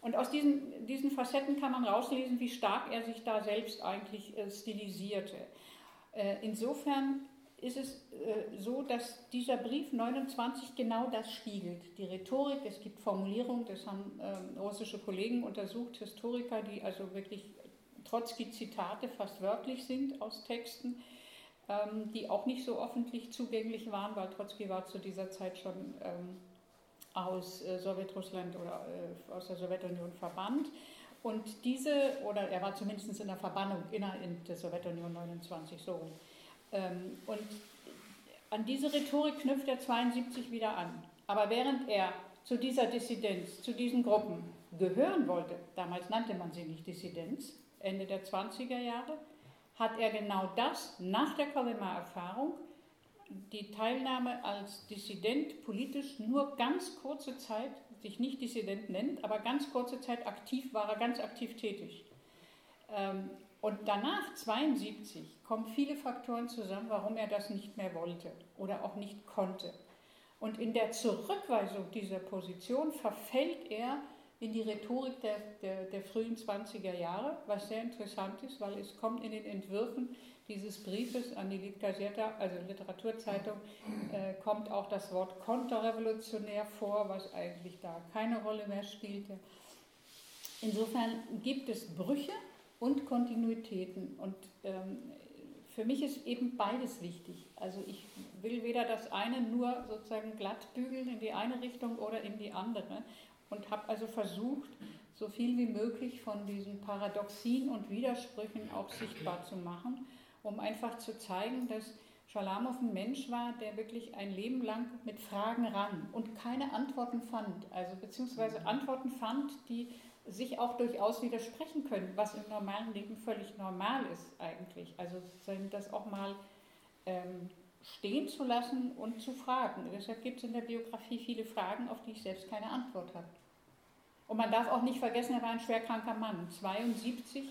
B: Und aus diesen, diesen Facetten kann man rauslesen, wie stark er sich da selbst eigentlich äh, stilisierte. Äh, insofern ist es äh, so, dass dieser Brief 29 genau das spiegelt. Die Rhetorik, es gibt Formulierungen, das haben äh, russische Kollegen untersucht, Historiker, die also wirklich Trotzki-Zitate fast wörtlich sind aus Texten, ähm, die auch nicht so öffentlich zugänglich waren, weil Trotzki war zu dieser Zeit schon ähm, aus äh, Sowjetrussland oder äh, aus der Sowjetunion verbannt. Und diese, oder er war zumindest in der Verbannung innerhalb der Sowjetunion 29 so rum. Ähm, und an diese Rhetorik knüpft er 72 wieder an. Aber während er zu dieser Dissidenz, zu diesen Gruppen gehören wollte, damals nannte man sie nicht Dissidenz, Ende der 20er Jahre, hat er genau das nach der Kolema-Erfahrung, die Teilnahme als Dissident politisch nur ganz kurze Zeit, sich nicht Dissident nennt, aber ganz kurze Zeit aktiv war er, ganz aktiv tätig. Ähm, und danach, 72, kommen viele Faktoren zusammen, warum er das nicht mehr wollte oder auch nicht konnte. Und in der Zurückweisung dieser Position verfällt er in die Rhetorik der, der, der frühen 20er Jahre, was sehr interessant ist, weil es kommt in den Entwürfen dieses Briefes an die Gazeta, also Literaturzeitung, äh, kommt auch das Wort konterrevolutionär vor, was eigentlich da keine Rolle mehr spielte. Insofern gibt es Brüche und Kontinuitäten und ähm, für mich ist eben beides wichtig. Also ich will weder das eine nur sozusagen glatt bügeln in die eine Richtung oder in die andere und habe also versucht, so viel wie möglich von diesen Paradoxien und Widersprüchen auch sichtbar zu machen, um einfach zu zeigen, dass Schalamow ein Mensch war, der wirklich ein Leben lang mit Fragen ran und keine Antworten fand, also beziehungsweise Antworten fand, die sich auch durchaus widersprechen können, was im normalen Leben völlig normal ist eigentlich. Also das auch mal ähm, stehen zu lassen und zu fragen. Deshalb gibt es in der Biografie viele Fragen, auf die ich selbst keine Antwort habe. Und man darf auch nicht vergessen, er war ein schwerkranker Mann, 72, äh,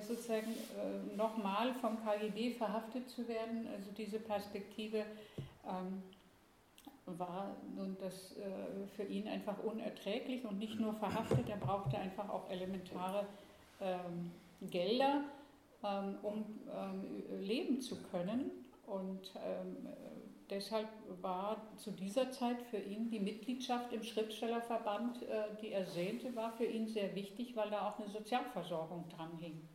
B: sozusagen äh, nochmal vom KGB verhaftet zu werden. Also diese Perspektive ähm, war nun das äh, für ihn einfach unerträglich und nicht nur verhaftet, er brauchte einfach auch elementare ähm, Gelder, ähm, um leben zu können. Und deshalb war zu dieser Zeit für ihn die Mitgliedschaft im Schriftstellerverband, äh, die er sehnte, war für ihn sehr wichtig, weil da auch eine Sozialversorgung dran hing.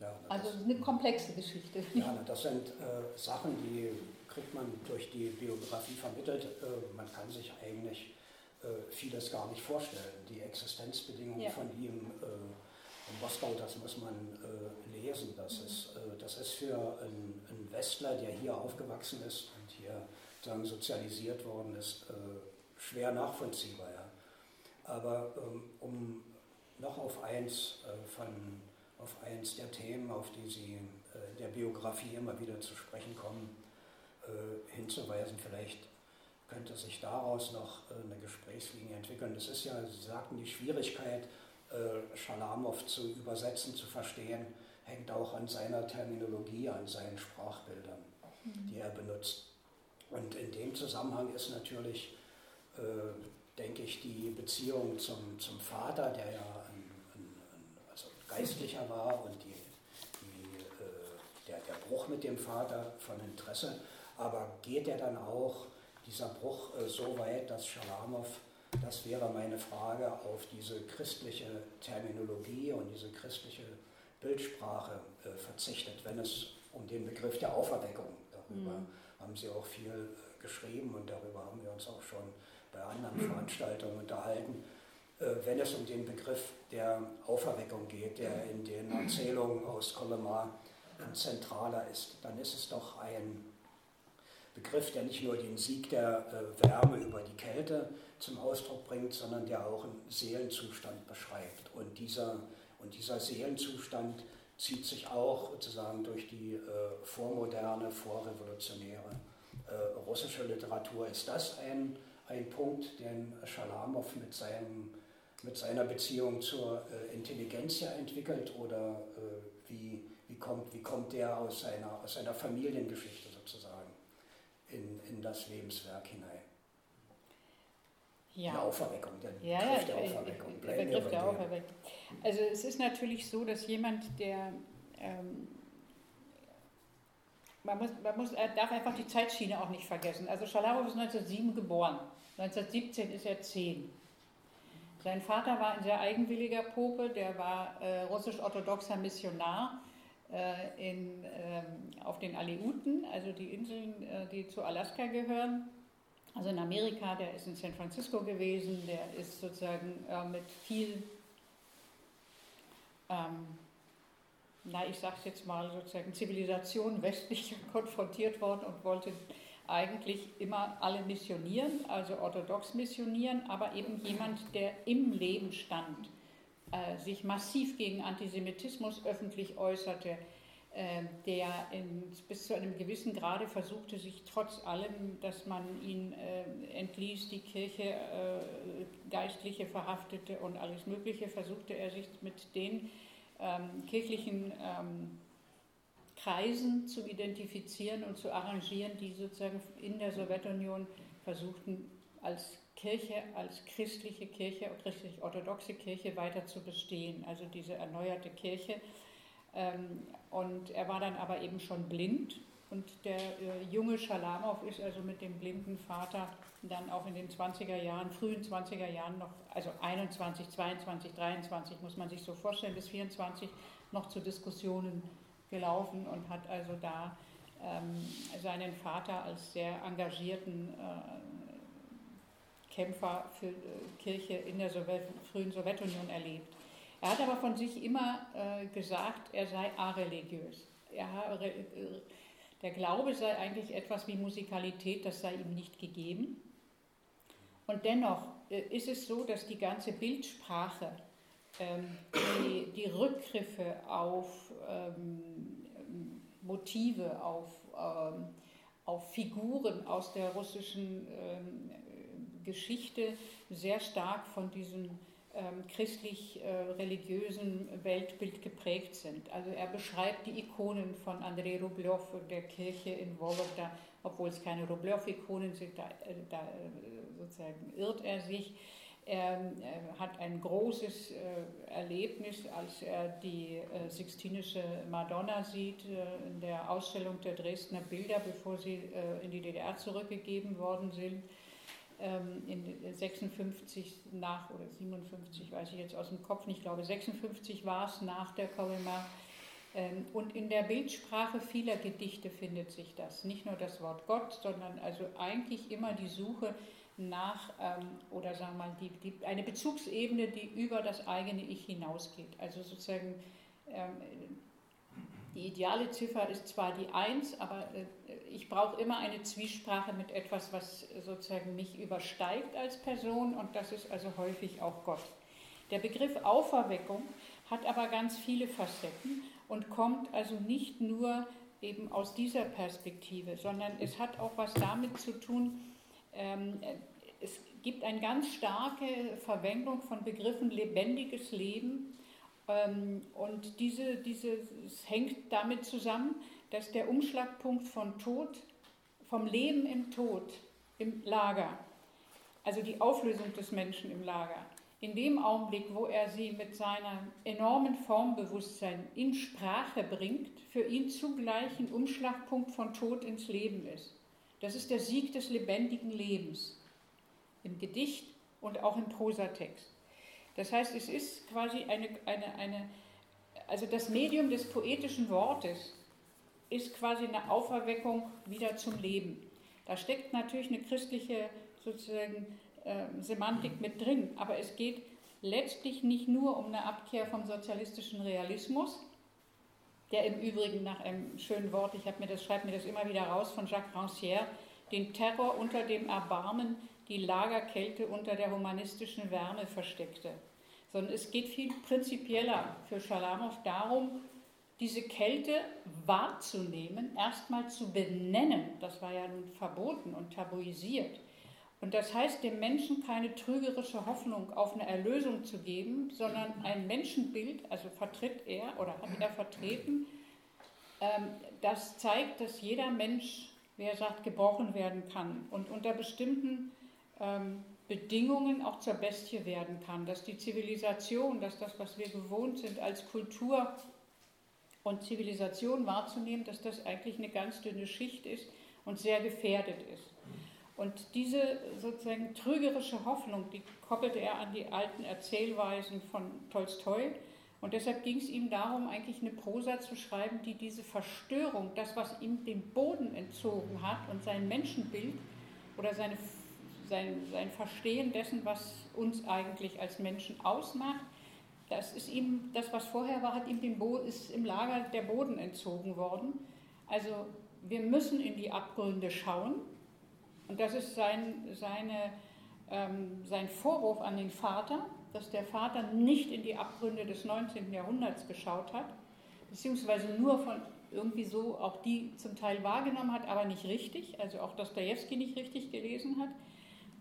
B: Ja, also eine komplexe Geschichte.
A: Ja, das sind äh, Sachen, die kriegt man durch die Biografie vermittelt. Äh, man kann sich eigentlich äh, vieles gar nicht vorstellen. Die Existenzbedingungen ja. von ihm äh, in Moskau, das muss man äh, lesen. Das, mhm. ist, das ist für einen, Westler, der hier aufgewachsen ist und hier sagen, sozialisiert worden ist, äh, schwer nachvollziehbar. Ja. Aber ähm, um noch auf eins von auf eins der Themen, auf die Sie in der Biografie immer wieder zu sprechen kommen, äh, hinzuweisen. Vielleicht könnte sich daraus noch äh, eine Gesprächslinie entwickeln. Das ist ja, Sie sagten, die Schwierigkeit, äh, Schalamow zu übersetzen, zu verstehen, hängt auch an seiner Terminologie, an seinen Sprachbildern, mhm. die er benutzt. Und in dem Zusammenhang ist natürlich, äh, denke ich, die Beziehung zum, zum Vater, der ja ein, ein, ein also Geistlicher war und die, die, äh, der, der Bruch mit dem Vater von Interesse. Aber geht er dann auch, dieser Bruch, äh, so weit, dass Schalamow, das wäre meine Frage, auf diese christliche Terminologie und diese christliche Bildsprache äh, verzichtet, wenn es um den Begriff der Auferweckung, darüber mhm. haben Sie auch viel äh, geschrieben und darüber haben wir uns auch schon bei anderen Veranstaltungen unterhalten. Wenn es um den Begriff der Auferweckung geht, der in den Erzählungen aus Colomar zentraler ist, dann ist es doch ein Begriff, der nicht nur den Sieg der äh, Wärme über die Kälte zum Ausdruck bringt, sondern der auch einen Seelenzustand beschreibt. Und dieser, und dieser Seelenzustand zieht sich auch sozusagen durch die äh, vormoderne, vorrevolutionäre äh, russische Literatur. Ist das ein, ein Punkt, den Schalamow mit, seinem, mit seiner Beziehung zur äh, Intelligenz entwickelt oder äh, wie, wie, kommt, wie kommt der aus seiner, aus seiner Familiengeschichte sozusagen? in, in das Lebenswerk hinein.
B: Ja.
A: Die Auferweckung, der
B: ja, Begriff der Auferweckung. Der Begriff der Auferweckung. Also es ist natürlich so, dass jemand, der ähm, man, muss, man muss, er darf einfach die Zeitschiene auch nicht vergessen. Also Schalarow ist 1907 geboren, 1917 ist er 10. Sein Vater war ein sehr eigenwilliger Pope, der war äh, russisch-orthodoxer Missionar äh, in, ähm, auf den Aleuten, also die Inseln, äh, die zu Alaska gehören. Also in Amerika, der ist in San Francisco gewesen, der ist sozusagen äh, mit viel, ähm, na ich sag's jetzt mal, sozusagen Zivilisation westlicher konfrontiert worden und wollte eigentlich immer alle missionieren, also orthodox missionieren, aber eben jemand, der im Leben stand äh, sich massiv gegen Antisemitismus öffentlich äußerte, der in, bis zu einem gewissen Grade versuchte, sich trotz allem, dass man ihn äh, entließ, die Kirche äh, Geistliche verhaftete und alles Mögliche, versuchte er sich mit den ähm, kirchlichen ähm, Kreisen zu identifizieren und zu arrangieren, die sozusagen in der Sowjetunion versuchten, als Kirche, als christliche Kirche, christlich-orthodoxe Kirche weiter zu bestehen, also diese erneuerte Kirche. Ähm, und er war dann aber eben schon blind und der äh, junge Schalamow ist also mit dem blinden Vater dann auch in den 20er Jahren, frühen 20er Jahren noch, also 21, 22, 23 muss man sich so vorstellen, bis 24 noch zu Diskussionen gelaufen und hat also da ähm, seinen Vater als sehr engagierten äh, Kämpfer für äh, Kirche in der frühen Sowjetunion erlebt. Er hat aber von sich immer äh, gesagt, er sei areligiös. Er, äh, der Glaube sei eigentlich etwas wie Musikalität, das sei ihm nicht gegeben. Und dennoch äh, ist es so, dass die ganze Bildsprache, ähm, die, die, Rückgriffe auf ähm, Motive, auf, ähm, auf Figuren aus der russischen ähm, Geschichte sehr stark von diesem christlich-religiösen äh, Weltbild geprägt sind. Also er beschreibt die Ikonen von Andrei Rublev und der Kirche in Wologda, obwohl es keine Rublev-Ikonen sind, da, äh, da, äh, sozusagen irrt er sich. Er, er hat ein großes Erlebnis, als er die Sixtinische Madonna sieht in der Ausstellung der Dresdner Bilder, bevor sie in die DDR zurückgegeben worden sind ähm, in 56 nach oder 57, weiß ich jetzt aus dem Kopf nicht, ich glaube 56 war es nach der Kolima. Ähm, und in der Bildsprache vieler Gedichte findet sich das. Nicht nur das Wort Gott, sondern also eigentlich immer die Suche nach, ähm, oder sagen wir mal, die, die, eine Bezugsebene, die über das eigene Ich hinausgeht. Also sozusagen die ideale Ziffer ist zwar die 1, aber äh, ich brauche immer eine Zwiesprache mit etwas, was sozusagen mich übersteigt als Person und das ist also häufig auch Gott. Der Begriff Auferweckung hat aber ganz viele Facetten und kommt also nicht nur eben aus dieser Perspektive, sondern es hat auch was damit zu tun, ähm, es gibt eine ganz starke Verwendung von Begriffen lebendiges Leben ähm, und diese, dieses hängt damit zusammen, dass der Umschlagpunkt von Tod, vom Leben im Tod, im Lager, also die Auflösung des Menschen im Lager, in dem Augenblick, wo er sie mit seinem enormen Formbewusstsein in Sprache bringt, für ihn zugleich ein Umschlagpunkt von Tod ins Leben ist. Das ist der Sieg des lebendigen Lebens im Gedicht und auch im Prosatext. Das heißt, es ist quasi eine, eine, eine, also das Medium des poetischen Wortes ist quasi eine Auferweckung wieder zum Leben. Da steckt natürlich eine christliche sozusagen äh, Semantik mit drin, aber es geht letztlich nicht nur um eine Abkehr vom sozialistischen Realismus, der im Übrigen nach einem schönen Wort, ich mir das, schreibe mir das immer wieder raus, von Jacques Rancière, den Terror unter dem Erbarmen die Lagerkälte unter der humanistischen Wärme versteckte. Sondern es geht viel prinzipieller für Schalamow darum, diese Kälte wahrzunehmen, erstmal zu benennen. Das war ja nun verboten und tabuisiert. Und das heißt, dem Menschen keine trügerische Hoffnung auf eine Erlösung zu geben, sondern ein Menschenbild, also vertritt er oder hat er vertreten, ähm, das zeigt, dass jeder Mensch, wie er sagt, gebrochen werden kann und unter bestimmten ähm, Bedingungen auch zur Bestie werden kann, dass die Zivilisation, dass das, was wir gewohnt sind als Kultur und Zivilisation wahrzunehmen, dass das eigentlich eine ganz dünne Schicht ist und sehr gefährdet ist. Und diese sozusagen trügerische Hoffnung, die koppelte er an die alten Erzählweisen von Tolstoi. Und deshalb ging es ihm darum, eigentlich eine Prosa zu schreiben, die diese Verstörung, das, was ihm den Boden entzogen hat und sein Menschenbild oder seine sein, sein Verstehen dessen, was uns eigentlich als Menschen ausmacht, das ist ihm, das was vorher war, hat ihm dem Bo ist im Lager der Boden entzogen worden. Also wir müssen in die Abgründe schauen. Und das ist sein, seine, ähm, sein Vorwurf an den Vater, dass der Vater nicht in die Abgründe des 19. Jahrhunderts geschaut hat, beziehungsweise nur von irgendwie so auch die zum Teil wahrgenommen hat, aber nicht richtig, also auch Dostoevsky nicht richtig gelesen hat.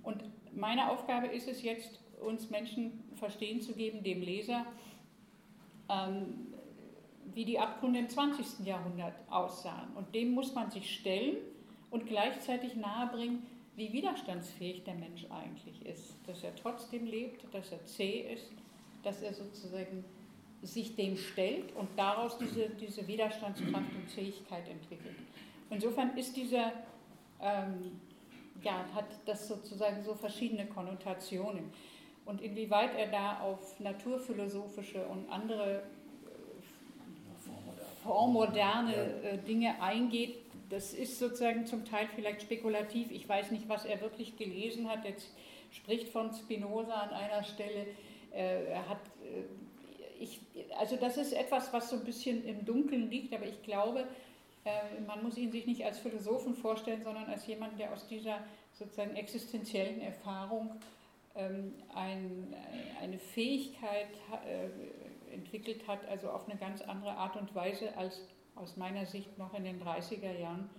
B: Und meine Aufgabe ist es jetzt, uns Menschen verstehen zu geben, dem Leser, ähm, wie die Abgründe im 20. Jahrhundert aussahen. Und dem muss man sich stellen und gleichzeitig nahebringen, wie widerstandsfähig der Mensch eigentlich ist. Dass er trotzdem lebt, dass er zäh ist, dass er sozusagen sich dem stellt und daraus diese, diese Widerstandskraft und Fähigkeit entwickelt. Insofern ist dieser, ähm, ja, hat das sozusagen so verschiedene Konnotationen. Und inwieweit er da auf naturphilosophische und andere äh, vormoderne äh, Dinge eingeht, das ist sozusagen zum Teil vielleicht spekulativ. Ich weiß nicht, was er wirklich gelesen hat. Er spricht von Spinoza an einer Stelle. Äh, er hat, ich, also das ist etwas, was so ein bisschen im Dunkeln liegt, aber ich glaube, man muss ihn sich nicht als Philosophen vorstellen, sondern als jemand, der aus dieser sozusagen existenziellen Erfahrung ein, eine Fähigkeit äh, entwickelt hat, also auf eine ganz andere Art und Weise als aus meiner Sicht noch in den 30er Jahren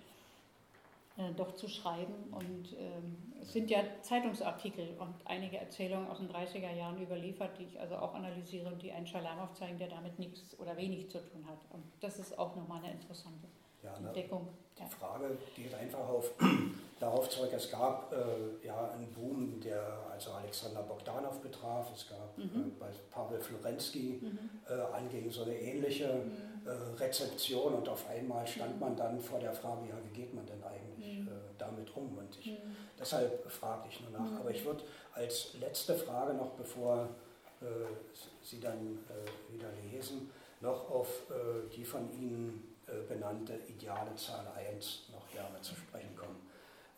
B: äh, doch zu schreiben. Und ähm, es sind ja Zeitungsartikel und einige Erzählungen aus den 30er Jahren überliefert, die ich also auch analysiere und die einen Schalamow zeigen, der damit nichts oder wenig zu tun hat. Und das ist auch nochmal eine interessante ja, Entdeckung.
A: Die Frage geht einfach auf, darauf zurück, es gab äh, ja einen Boom, der also Alexander Bogdanov betraf, es gab mhm. äh, bei Pavel Florensky mhm. äh, anging so eine ähnliche mhm. Äh, Rezeption und auf einmal stand mhm. man dann vor der Frage, ja, wie geht man denn eigentlich mhm. äh, damit um? Und ich, mhm. deshalb frage ich nur nach. Aber ich würde als letzte Frage noch, bevor äh, Sie dann wieder lesen, noch auf die von Ihnen benannte ideale Zahl 1 noch gerne zu sprechen kommen.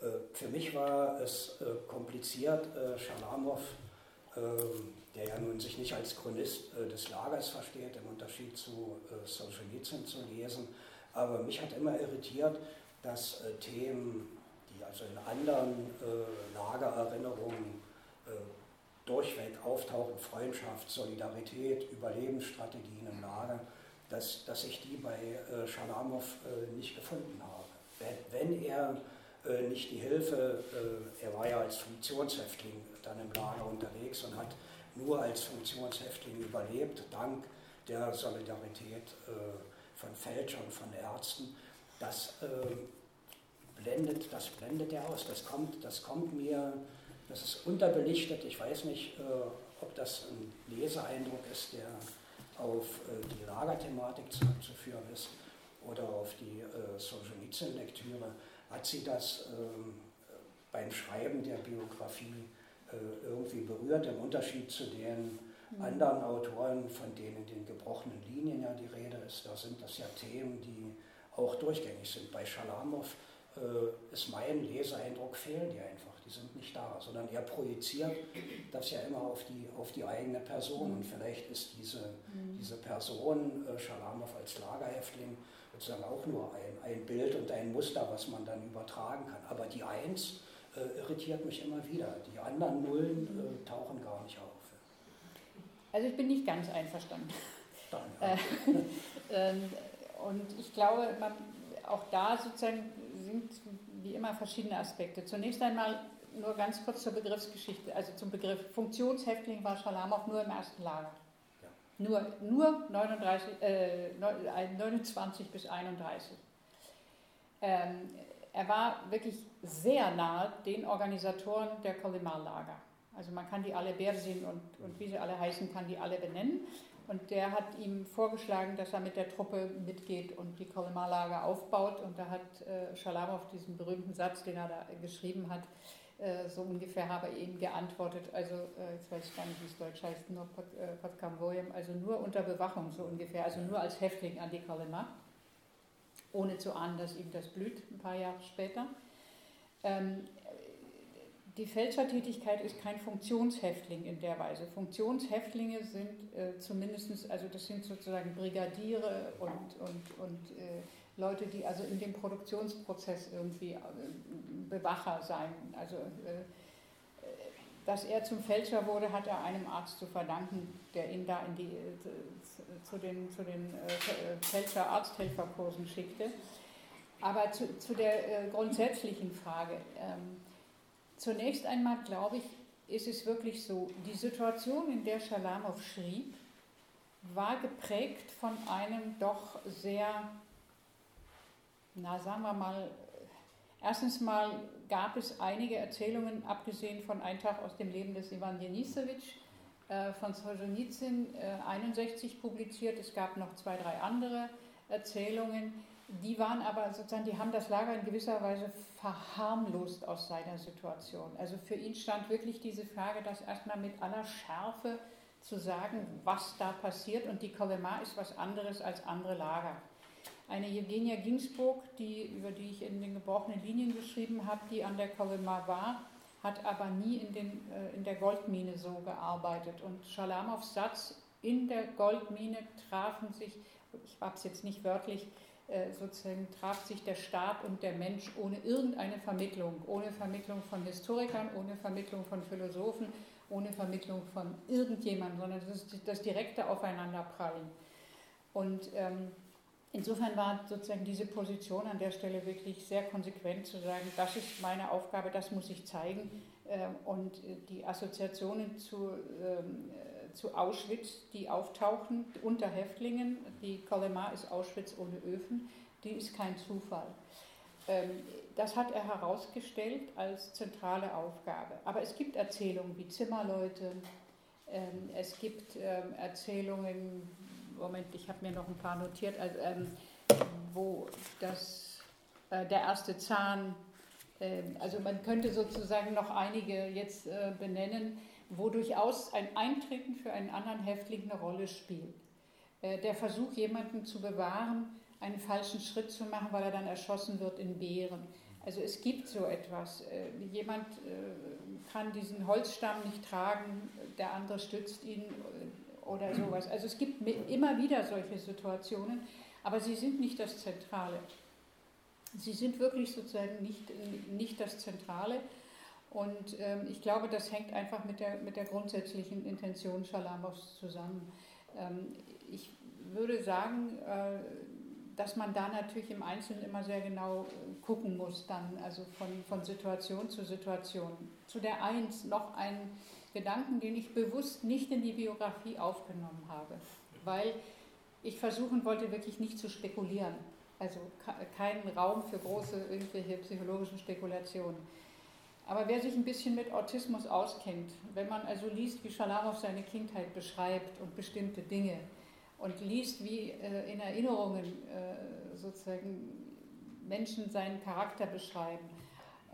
A: Äh, für mich war es äh, kompliziert, Schalamow, ähm, der ja nun sich nicht als Chronist des Lagers versteht, im Unterschied zu Solzhenitsyn zu lesen, aber mich hat immer irritiert, dass Themen, die also in anderen Lagererinnerungen durchweg auftauchen, Freundschaft, Solidarität, Überlebensstrategien im Lager, dass, dass ich die bei äh, Schalamow äh, nicht gefunden habe. Wenn, wenn er äh, nicht die Hilfe, äh, er war ja als Funktionshäftling dann im Lager unterwegs und hat nur als Funktionshäftling überlebt, dank der Solidarität äh, von Fälschern, von Ärzten, das äh, blendet, das blendet er aus. Das kommt, das kommt mir, das ist unterbelichtet. Ich weiß nicht, ob das ein Leseeindruck ist, der auf äh, die Lagerthematik zurückzuführen ist oder auf die äh, Solzhenitsyn-Lektüre, hat sie das ähm, beim Schreiben der Biografie äh, irgendwie berührt, im Unterschied zu den mhm. anderen Autoren, von denen in den gebrochenen Linien ja die Rede ist. Da sind das ja Themen, die auch durchgängig sind. Bei Schalamow ist mein Leseeindruck, fehlen die einfach sind nicht da, sondern er projiziert das ja immer auf die, auf die eigene Person. Und vielleicht ist diese, mhm. diese Person, äh, Schalamow als Lagerhäftling, sozusagen auch nur ein, ein Bild und ein Muster, was man dann übertragen kann. Aber die Eins äh, irritiert mich immer wieder. Die anderen Nullen äh, tauchen gar nicht auf.
B: Also ich bin nicht ganz einverstanden. Dann, ja. Äh, ähm, und ich glaube, man, auch da sozusagen sind wie immer verschiedene Aspekte. Zunächst einmal nur ganz kurz zur Begriffsgeschichte, also zum Begriff Funktionshäftling war Schalamow nur im ersten Lager. Ja. Nur, nur 39, äh, 29 bis 31. Ähm, er war wirklich sehr nahe den Organisatoren der Kolimar-Lager. Also man kann die alle Bersin und, und wie sie alle heißen, kann die alle benennen. Und der hat ihm vorgeschlagen, dass er mit der Truppe mitgeht und die Kolimar-Lager aufbaut. Und da hat äh, Schalamow diesen berühmten Satz, den er da geschrieben hat, äh, so ungefähr habe ich ihm geantwortet, also äh, jetzt weiß ich gar nicht, wie es deutsch heißt, nur Podkambojem, äh, also nur unter Bewachung so ungefähr, also nur als Häftling an die Kalema, ohne zu ahnen, dass ihm das blüht, ein paar Jahre später. Ähm, die Fälschertätigkeit ist kein Funktionshäftling in der Weise. Funktionshäftlinge sind äh, zumindest, also das sind sozusagen Brigadiere und, und, und äh, Leute, die also in dem Produktionsprozess irgendwie äh, Bewacher sein. Also, äh, dass er zum Fälscher wurde, hat er einem Arzt zu verdanken, der ihn da in die, äh, zu den, zu den Fälscher-Arzthelferkursen schickte. Aber zu, zu der grundsätzlichen Frage. Ähm, zunächst einmal glaube ich, ist es wirklich so, die Situation, in der Schalamow schrieb, war geprägt von einem doch sehr na sagen wir mal, Erstens mal gab es einige Erzählungen, abgesehen von Ein Tag aus dem Leben des Ivan Denisewitsch, äh, von Solzhenitsyn, äh, 61 publiziert. Es gab noch zwei, drei andere Erzählungen. Die waren aber sozusagen, die haben das Lager in gewisser Weise verharmlost aus seiner Situation. Also für ihn stand wirklich diese Frage, das erstmal mit aller Schärfe zu sagen, was da passiert. Und die Kolema ist was anderes als andere Lager. Eine Eugenia Ginsburg, die, über die ich in den gebrochenen Linien geschrieben habe, die an der Kolema war, hat aber nie in, den, äh, in der Goldmine so gearbeitet. Und Schalamows Satz, in der Goldmine trafen sich, ich habe es jetzt nicht wörtlich, äh, sozusagen traf sich der Staat und der Mensch ohne irgendeine Vermittlung, ohne Vermittlung von Historikern, ohne Vermittlung von Philosophen, ohne Vermittlung von irgendjemandem, sondern das ist das direkte Aufeinanderprallen. Und ähm, insofern war sozusagen diese Position an der Stelle wirklich sehr konsequent zu sagen, das ist meine Aufgabe, das muss ich zeigen. Äh, und die Assoziationen zu, ähm, äh, zu Auschwitz, die auftauchen unter Häftlingen, die Kolema ist Auschwitz ohne Öfen, die ist kein Zufall. Ähm, das hat er herausgestellt als zentrale Aufgabe. Aber es gibt Erzählungen wie Zimmerleute, ähm, es gibt Erzählungen Moment, ich habe mir noch ein paar notiert, also, ähm, wo das, äh, der erste Zahn, äh, also man könnte sozusagen noch einige jetzt äh, benennen, wo durchaus ein Eintreten für einen anderen Häftling eine Rolle spielt. Äh, der Versuch, jemanden zu bewahren, einen falschen Schritt zu machen, weil er dann erschossen wird in Bären. Also es gibt so etwas. Äh, jemand äh, kann diesen Holzstamm nicht tragen, der andere stützt ihn, oder sowas. Also es gibt immer wieder solche Situationen, aber sie sind nicht das Zentrale. Sie sind wirklich sozusagen nicht, nicht das Zentrale. Und ähm, ich glaube, das hängt einfach mit der, mit der grundsätzlichen Intention Schalamos zusammen. Ähm, ich würde sagen, äh, dass man da natürlich im Einzelnen immer sehr genau äh, gucken muss, dann, also von, von Situation zu Situation. Zu der Eins noch ein Gedanken, den ich bewusst nicht in die Biografie aufgenommen habe, weil ich versuchen wollte, wirklich nicht zu spekulieren. Also keinen Raum für große irgendwelche psychologischen Spekulationen. Aber wer sich ein bisschen mit Autismus auskennt, wenn man also liest, wie Schalamow seine Kindheit beschreibt und bestimmte Dinge und liest, wie äh, in Erinnerungen äh, sozusagen Menschen seinen Charakter beschreiben,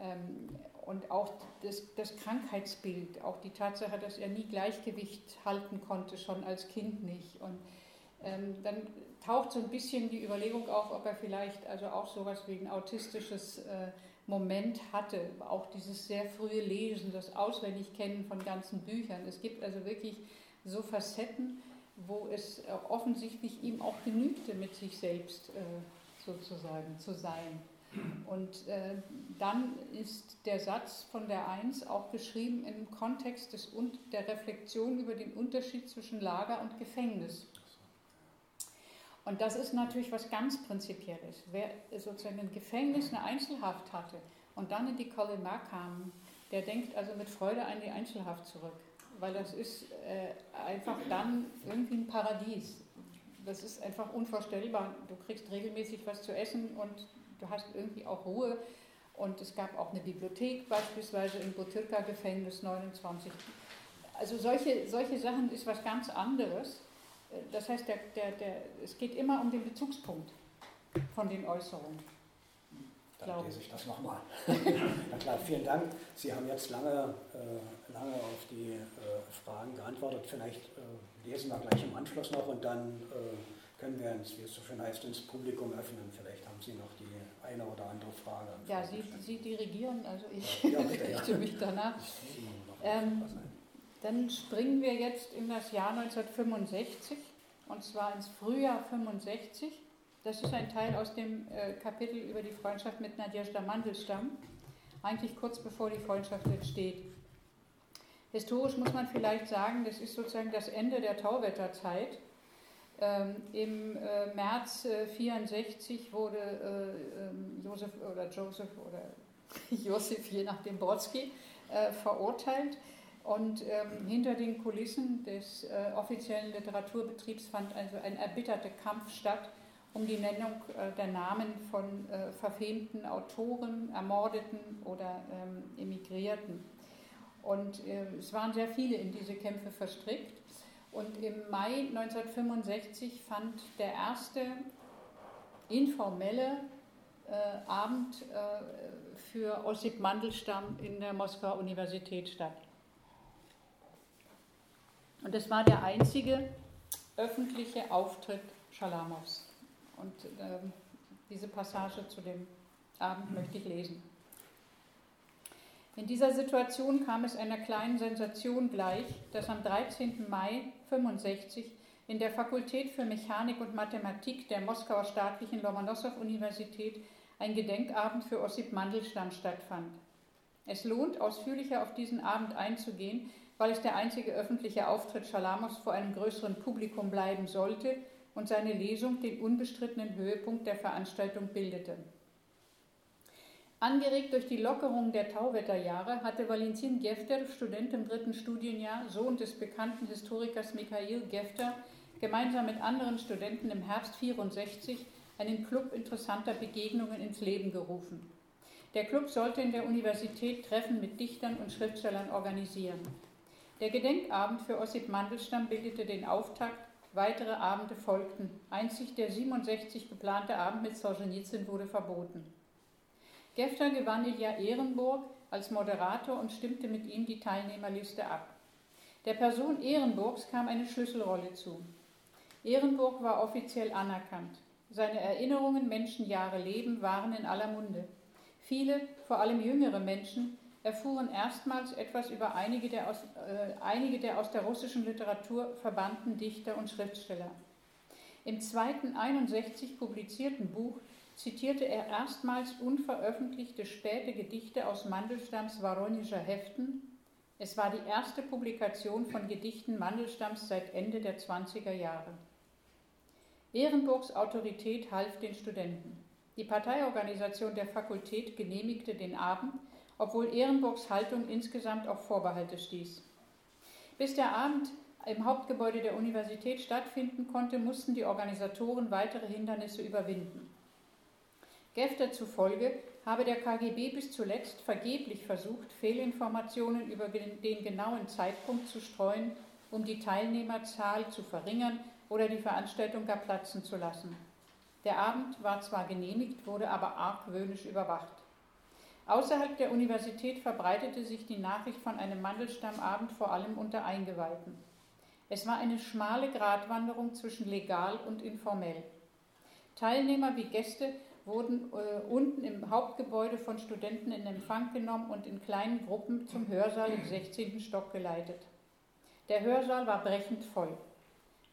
B: ähm, und auch das, das, Krankheitsbild, auch die Tatsache, dass er nie Gleichgewicht halten konnte, schon als Kind nicht. Und ähm, dann taucht so ein bisschen die Überlegung auf, ob er vielleicht also auch sowas wie ein autistisches äh, Moment hatte, auch dieses sehr frühe Lesen, das Auswendigkennen von ganzen Büchern. Es gibt also wirklich so Facetten, wo es offensichtlich ihm auch genügte, mit sich selbst äh, sozusagen zu sein. Und äh, dann ist der Satz von der Eins auch geschrieben im Kontext des, der Reflexion über den Unterschied zwischen Lager und Gefängnis. Und das ist natürlich was ganz Prinzipielles. Wer sozusagen im Gefängnis eine Einzelhaft hatte und dann in die Kolema kam, der denkt also mit Freude an die Einzelhaft zurück. Weil das ist äh, einfach dann irgendwie ein Paradies. Das ist einfach unvorstellbar. Du kriegst regelmäßig was zu essen und du hast irgendwie auch Ruhe. Und es gab auch eine Bibliothek beispielsweise im Butyrka-Gefängnis 29. Also solche, solche Sachen ist was ganz anderes. Das heißt, der, der, der, es geht immer um den Bezugspunkt von den Äußerungen.
A: Dann lese ich das nochmal. Na klar, vielen Dank. Sie haben jetzt lange, äh, lange auf die äh, Fragen geantwortet. Vielleicht äh, lesen wir gleich im Anschluss noch und dann äh, können wir uns, wie es so schön heißt, ins Publikum öffnen. Vielleicht haben Sie noch die eine oder andere Frage.
B: Ja, Sie, Sie dirigieren, also ich ja, bitte, richte mich danach. Ähm, dann springen wir jetzt in das Jahr 1965 und zwar ins Frühjahr 65. Das ist ein Teil aus dem äh, Kapitel über die Freundschaft mit Nadjezhda Mandelstam, eigentlich kurz bevor die Freundschaft entsteht. Historisch muss man vielleicht sagen, das ist sozusagen das Ende der Tauwetterzeit ähm, Im äh, März äh, 64 wurde äh, ähm, Josef oder Joseph oder Josef, je nachdem Brodsky, äh, verurteilt. Und ähm, hinter den Kulissen des äh, offiziellen Literaturbetriebs fand also ein erbitterter Kampf statt um die Nennung äh, der Namen von äh, verfemten Autoren, Ermordeten oder ähm, Emigrierten. Und äh, es waren sehr viele in diese Kämpfe verstrickt. Und im Mai 1965 fand der erste informelle äh, Abend äh, für Ossip Mandelstam in der Moskauer Universität statt. Und das war der einzige öffentliche Auftritt Schalamows. Und äh, diese Passage zu dem Abend möchte ich lesen. In dieser Situation kam es einer kleinen Sensation gleich, dass am 13. Mai 1965 in der Fakultät für Mechanik und Mathematik der Moskauer staatlichen Lomonossow-Universität ein Gedenkabend für Ossip Mandelstam stattfand. Es lohnt, ausführlicher auf diesen Abend einzugehen, weil es der einzige öffentliche Auftritt Schalamos vor einem größeren Publikum bleiben sollte und seine Lesung den unbestrittenen Höhepunkt der Veranstaltung bildete. Angeregt durch die Lockerung der Tauwetterjahre hatte Valentin Gefter, Student im dritten Studienjahr, Sohn des bekannten Historikers Mikhail Gefter, gemeinsam mit anderen Studenten im Herbst 64 einen Club interessanter Begegnungen ins Leben gerufen. Der Club sollte in der Universität Treffen mit Dichtern und Schriftstellern organisieren. Der Gedenkabend für Ossip Mandelstam bildete den Auftakt, weitere Abende folgten. Einzig der 67 geplante Abend mit Solzhenitsyn wurde verboten. Gefter gewann Ilja Ehrenburg als Moderator und stimmte mit ihm die Teilnehmerliste ab. Der Person Ehrenburgs kam eine Schlüsselrolle zu. Ehrenburg war offiziell anerkannt. Seine Erinnerungen Menschenjahre Leben waren in aller Munde. Viele, vor allem jüngere Menschen, erfuhren erstmals etwas über einige der, aus, äh, einige der aus der russischen Literatur verbannten Dichter und Schriftsteller. Im zweiten 61 publizierten Buch zitierte er erstmals unveröffentlichte späte Gedichte aus Mandelstams Waronischer Heften. Es war die erste Publikation von Gedichten Mandelstams seit Ende der 20er Jahre. Ehrenburgs Autorität half den Studenten. Die Parteiorganisation der Fakultät genehmigte den Abend, obwohl Ehrenburgs Haltung insgesamt auf Vorbehalte stieß. Bis der Abend im Hauptgebäude der Universität stattfinden konnte, mussten die Organisatoren weitere Hindernisse überwinden. Gefter zufolge habe der KGB bis zuletzt vergeblich versucht, Fehlinformationen über den genauen Zeitpunkt zu streuen, um die Teilnehmerzahl zu verringern oder die Veranstaltung gar platzen zu lassen. Der Abend war zwar genehmigt, wurde aber argwöhnisch überwacht. Außerhalb der Universität verbreitete sich die Nachricht von einem Mandelstammabend vor allem unter Eingeweihten. Es war eine schmale Gratwanderung zwischen legal und informell. Teilnehmer wie Gäste wurden äh, unten im Hauptgebäude von Studenten in Empfang genommen und in kleinen Gruppen zum Hörsaal im 16. Stock geleitet. Der Hörsaal war brechend voll.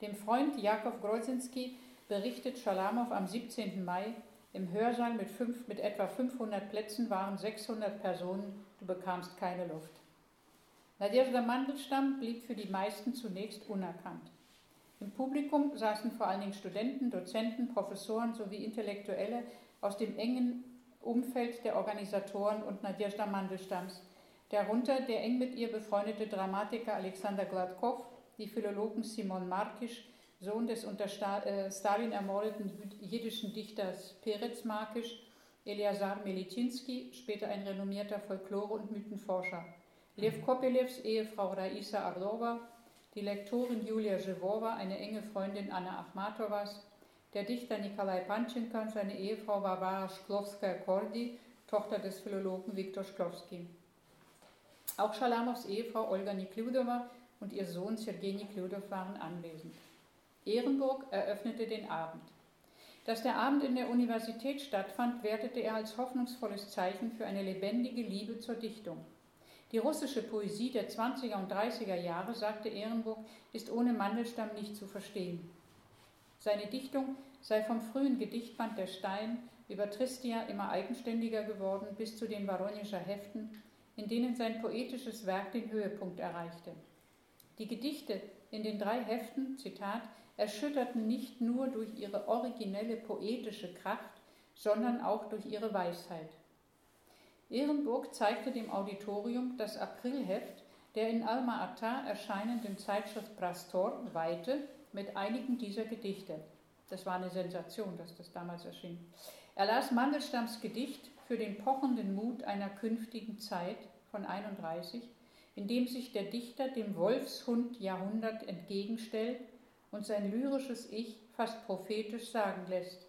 B: Dem Freund Jakow Grozinski berichtet Schalamow am 17. Mai, im Hörsaal mit, fünf, mit etwa 500 Plätzen waren 600 Personen, du bekamst keine Luft. Nadежda Mandelstam blieb für die meisten zunächst unerkannt. Im Publikum saßen vor allen Dingen Studenten, Dozenten, Professoren sowie Intellektuelle aus dem engen Umfeld der Organisatoren und Nadежda Mandelstams, darunter der eng mit ihr befreundete Dramatiker Alexander Gladkov, die Philologen Simon Markisch, Sohn des unter äh, Stalin ermordeten jiddischen Dichters Peretz Markisch, Eliasar Melitinsky, später ein renommierter Folklore- und Mythenforscher, Lev Kopelevs Ehefrau Raisa Arlova, die Lektorin Julia Zhevova, eine enge Freundin Anna Achmatowas, der Dichter Nikolai Panchenko und seine Ehefrau Varvara Shklovskaya-Kordi, Tochter des Philologen Viktor Shklovsky. Auch Schalamows Ehefrau Olga Nikludova und ihr Sohn Sergei Nikludov waren anwesend. Ehrenburg eröffnete den Abend. Dass der Abend in der Universität stattfand, wertete er als hoffnungsvolles Zeichen für eine lebendige Liebe zur Dichtung. Die russische Poesie der 20er und 30er Jahre, sagte Ehrenburg, ist ohne Mandelstamm nicht zu verstehen. Seine Dichtung sei vom frühen Gedichtband Der Stein über Tristia immer eigenständiger geworden bis zu den Waronischer Heften, in denen sein poetisches Werk den Höhepunkt erreichte. Die Gedichte in den drei Heften, Zitat, erschütterten nicht nur durch ihre originelle poetische Kraft, sondern auch durch ihre Weisheit. Ehrenburg zeigte dem Auditorium das Aprilheft der in Alma-Ata erscheinenden Zeitschrift Prastor Weite mit einigen dieser Gedichte. Das war eine Sensation, dass das damals erschien. Er las Mandelstams Gedicht für den pochenden Mut einer künftigen Zeit von 31, in dem sich der Dichter dem Wolfshund Jahrhundert entgegenstellt und sein lyrisches Ich fast prophetisch sagen lässt.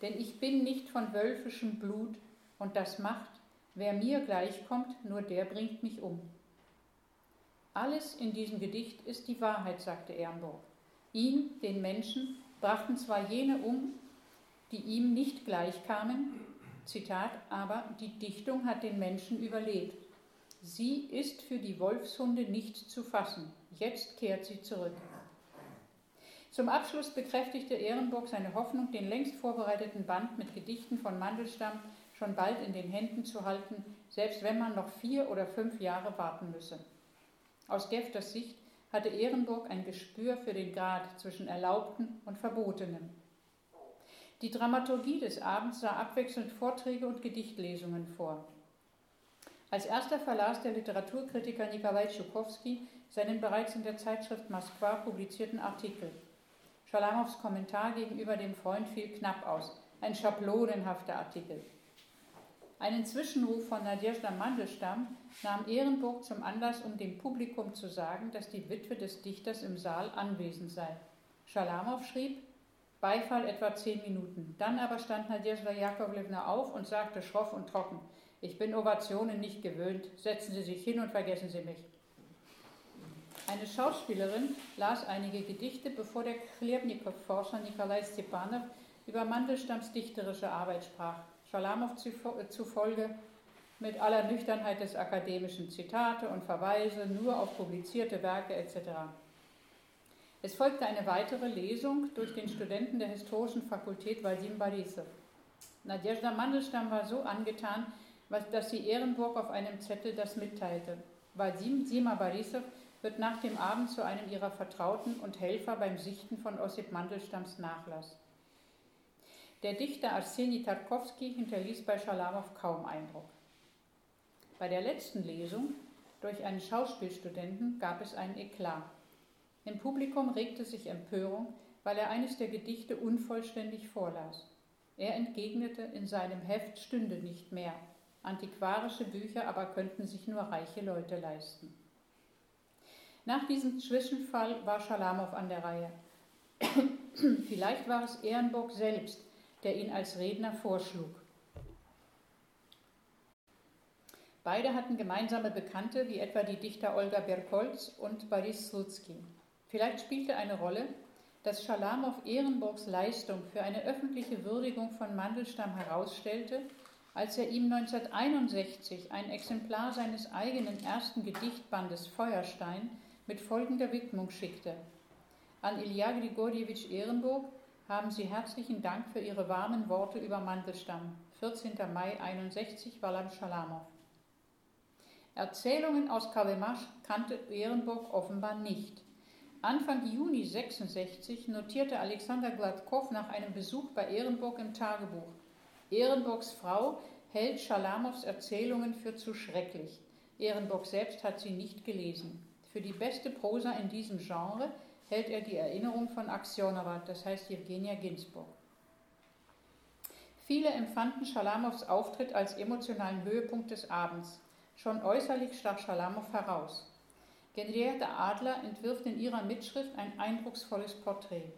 B: Denn ich bin nicht von wölfischem Blut und das macht, wer mir gleichkommt, nur der bringt mich um. Alles in diesem Gedicht ist die Wahrheit, sagte Ehrenburg. Ihn, den Menschen, brachten zwar jene um, die ihm nicht gleichkamen, Zitat, aber die Dichtung hat den Menschen überlebt. Sie ist für die Wolfshunde nicht zu fassen. Jetzt kehrt sie zurück. Zum Abschluss bekräftigte Ehrenburg seine Hoffnung, den längst vorbereiteten Band mit Gedichten von Mandelstam schon bald in den Händen zu halten, selbst wenn man noch vier oder fünf Jahre warten müsse. Aus Gefters Sicht hatte Ehrenburg ein Gespür für den Grad zwischen Erlaubten und Verbotenem. Die Dramaturgie des Abends sah abwechselnd Vorträge und Gedichtlesungen vor. Als erster verlas der Literaturkritiker Nikolai Tschukowski seinen bereits in der Zeitschrift Moskwa publizierten Artikel. Schalamows Kommentar gegenüber dem Freund fiel knapp aus, ein schablonenhafter Artikel. Einen Zwischenruf von Nadjezhda Mandelstam nahm Ehrenburg zum Anlass, um dem Publikum zu sagen, dass die Witwe des Dichters im Saal anwesend sei. Schalamow schrieb, Beifall etwa zehn Minuten. Dann aber stand Nadjezhda Jakovlevna auf und sagte schroff und trocken, ich bin Ovationen nicht gewöhnt, setzen Sie sich hin und vergessen Sie mich. Eine Schauspielerin las einige Gedichte, bevor der Chlebnikow-Forscher Nikolai Stepanov über Mandelstams dichterische Arbeit sprach. Schalamow zufolge mit aller Nüchternheit des akademischen Zitate und Verweise nur auf publizierte Werke etc. Es folgte eine weitere Lesung durch den Studenten der Historischen Fakultät Vadim Borisov. Nadjezhda Mandelstam war so angetan, dass sie Ehrenburg auf einem Zettel das mitteilte. Vadim Sima Borisov wird nach dem Abend zu einem ihrer Vertrauten und Helfer beim Sichten von Ossip Mandelstams Nachlass. Der Dichter Arseni Tarkovsky hinterließ bei Schalamow kaum Eindruck. Bei der letzten Lesung durch einen Schauspielstudenten gab es einen Eklat. Im Publikum regte sich Empörung, weil er eines der Gedichte unvollständig vorlas. Er entgegnete, in seinem Heft stünde nicht mehr. Antiquarische Bücher aber könnten sich nur reiche Leute leisten. Nach diesem Zwischenfall war Schalamow an der Reihe. Vielleicht war es Ehrenburg selbst, der ihn als Redner vorschlug. Beide hatten gemeinsame Bekannte, wie etwa die Dichter Olga Berkolz und Boris Slutsky. Vielleicht spielte eine Rolle, dass Schalamow Ehrenburgs Leistung für eine öffentliche Würdigung von Mandelstam herausstellte, als er ihm 1961 ein Exemplar seines eigenen ersten Gedichtbandes Feuerstein mit folgender Widmung schickte. An Ilja Grigorjewitsch Ehrenburg, haben Sie herzlichen Dank für Ihre warmen Worte über Mandelstam. 14. Mai 61, Walam Schalamow. Erzählungen aus Kalemasch kannte Ehrenburg offenbar nicht. Anfang Juni 66 notierte Alexander Gladkow nach einem Besuch bei Ehrenburg im Tagebuch. Ehrenburgs Frau hält Schalamows Erzählungen für zu schrecklich. Ehrenburg selbst hat sie nicht gelesen. Für die beste Prosa in diesem Genre hält er die Erinnerung von Aksionova, das heißt Jewgenia Ginsburg. Viele empfanden Schalamows Auftritt als emotionalen Höhepunkt des Abends. Schon äußerlich stach Schalamow heraus. Henriette Adler entwirft in ihrer Mitschrift ein eindrucksvolles Porträt.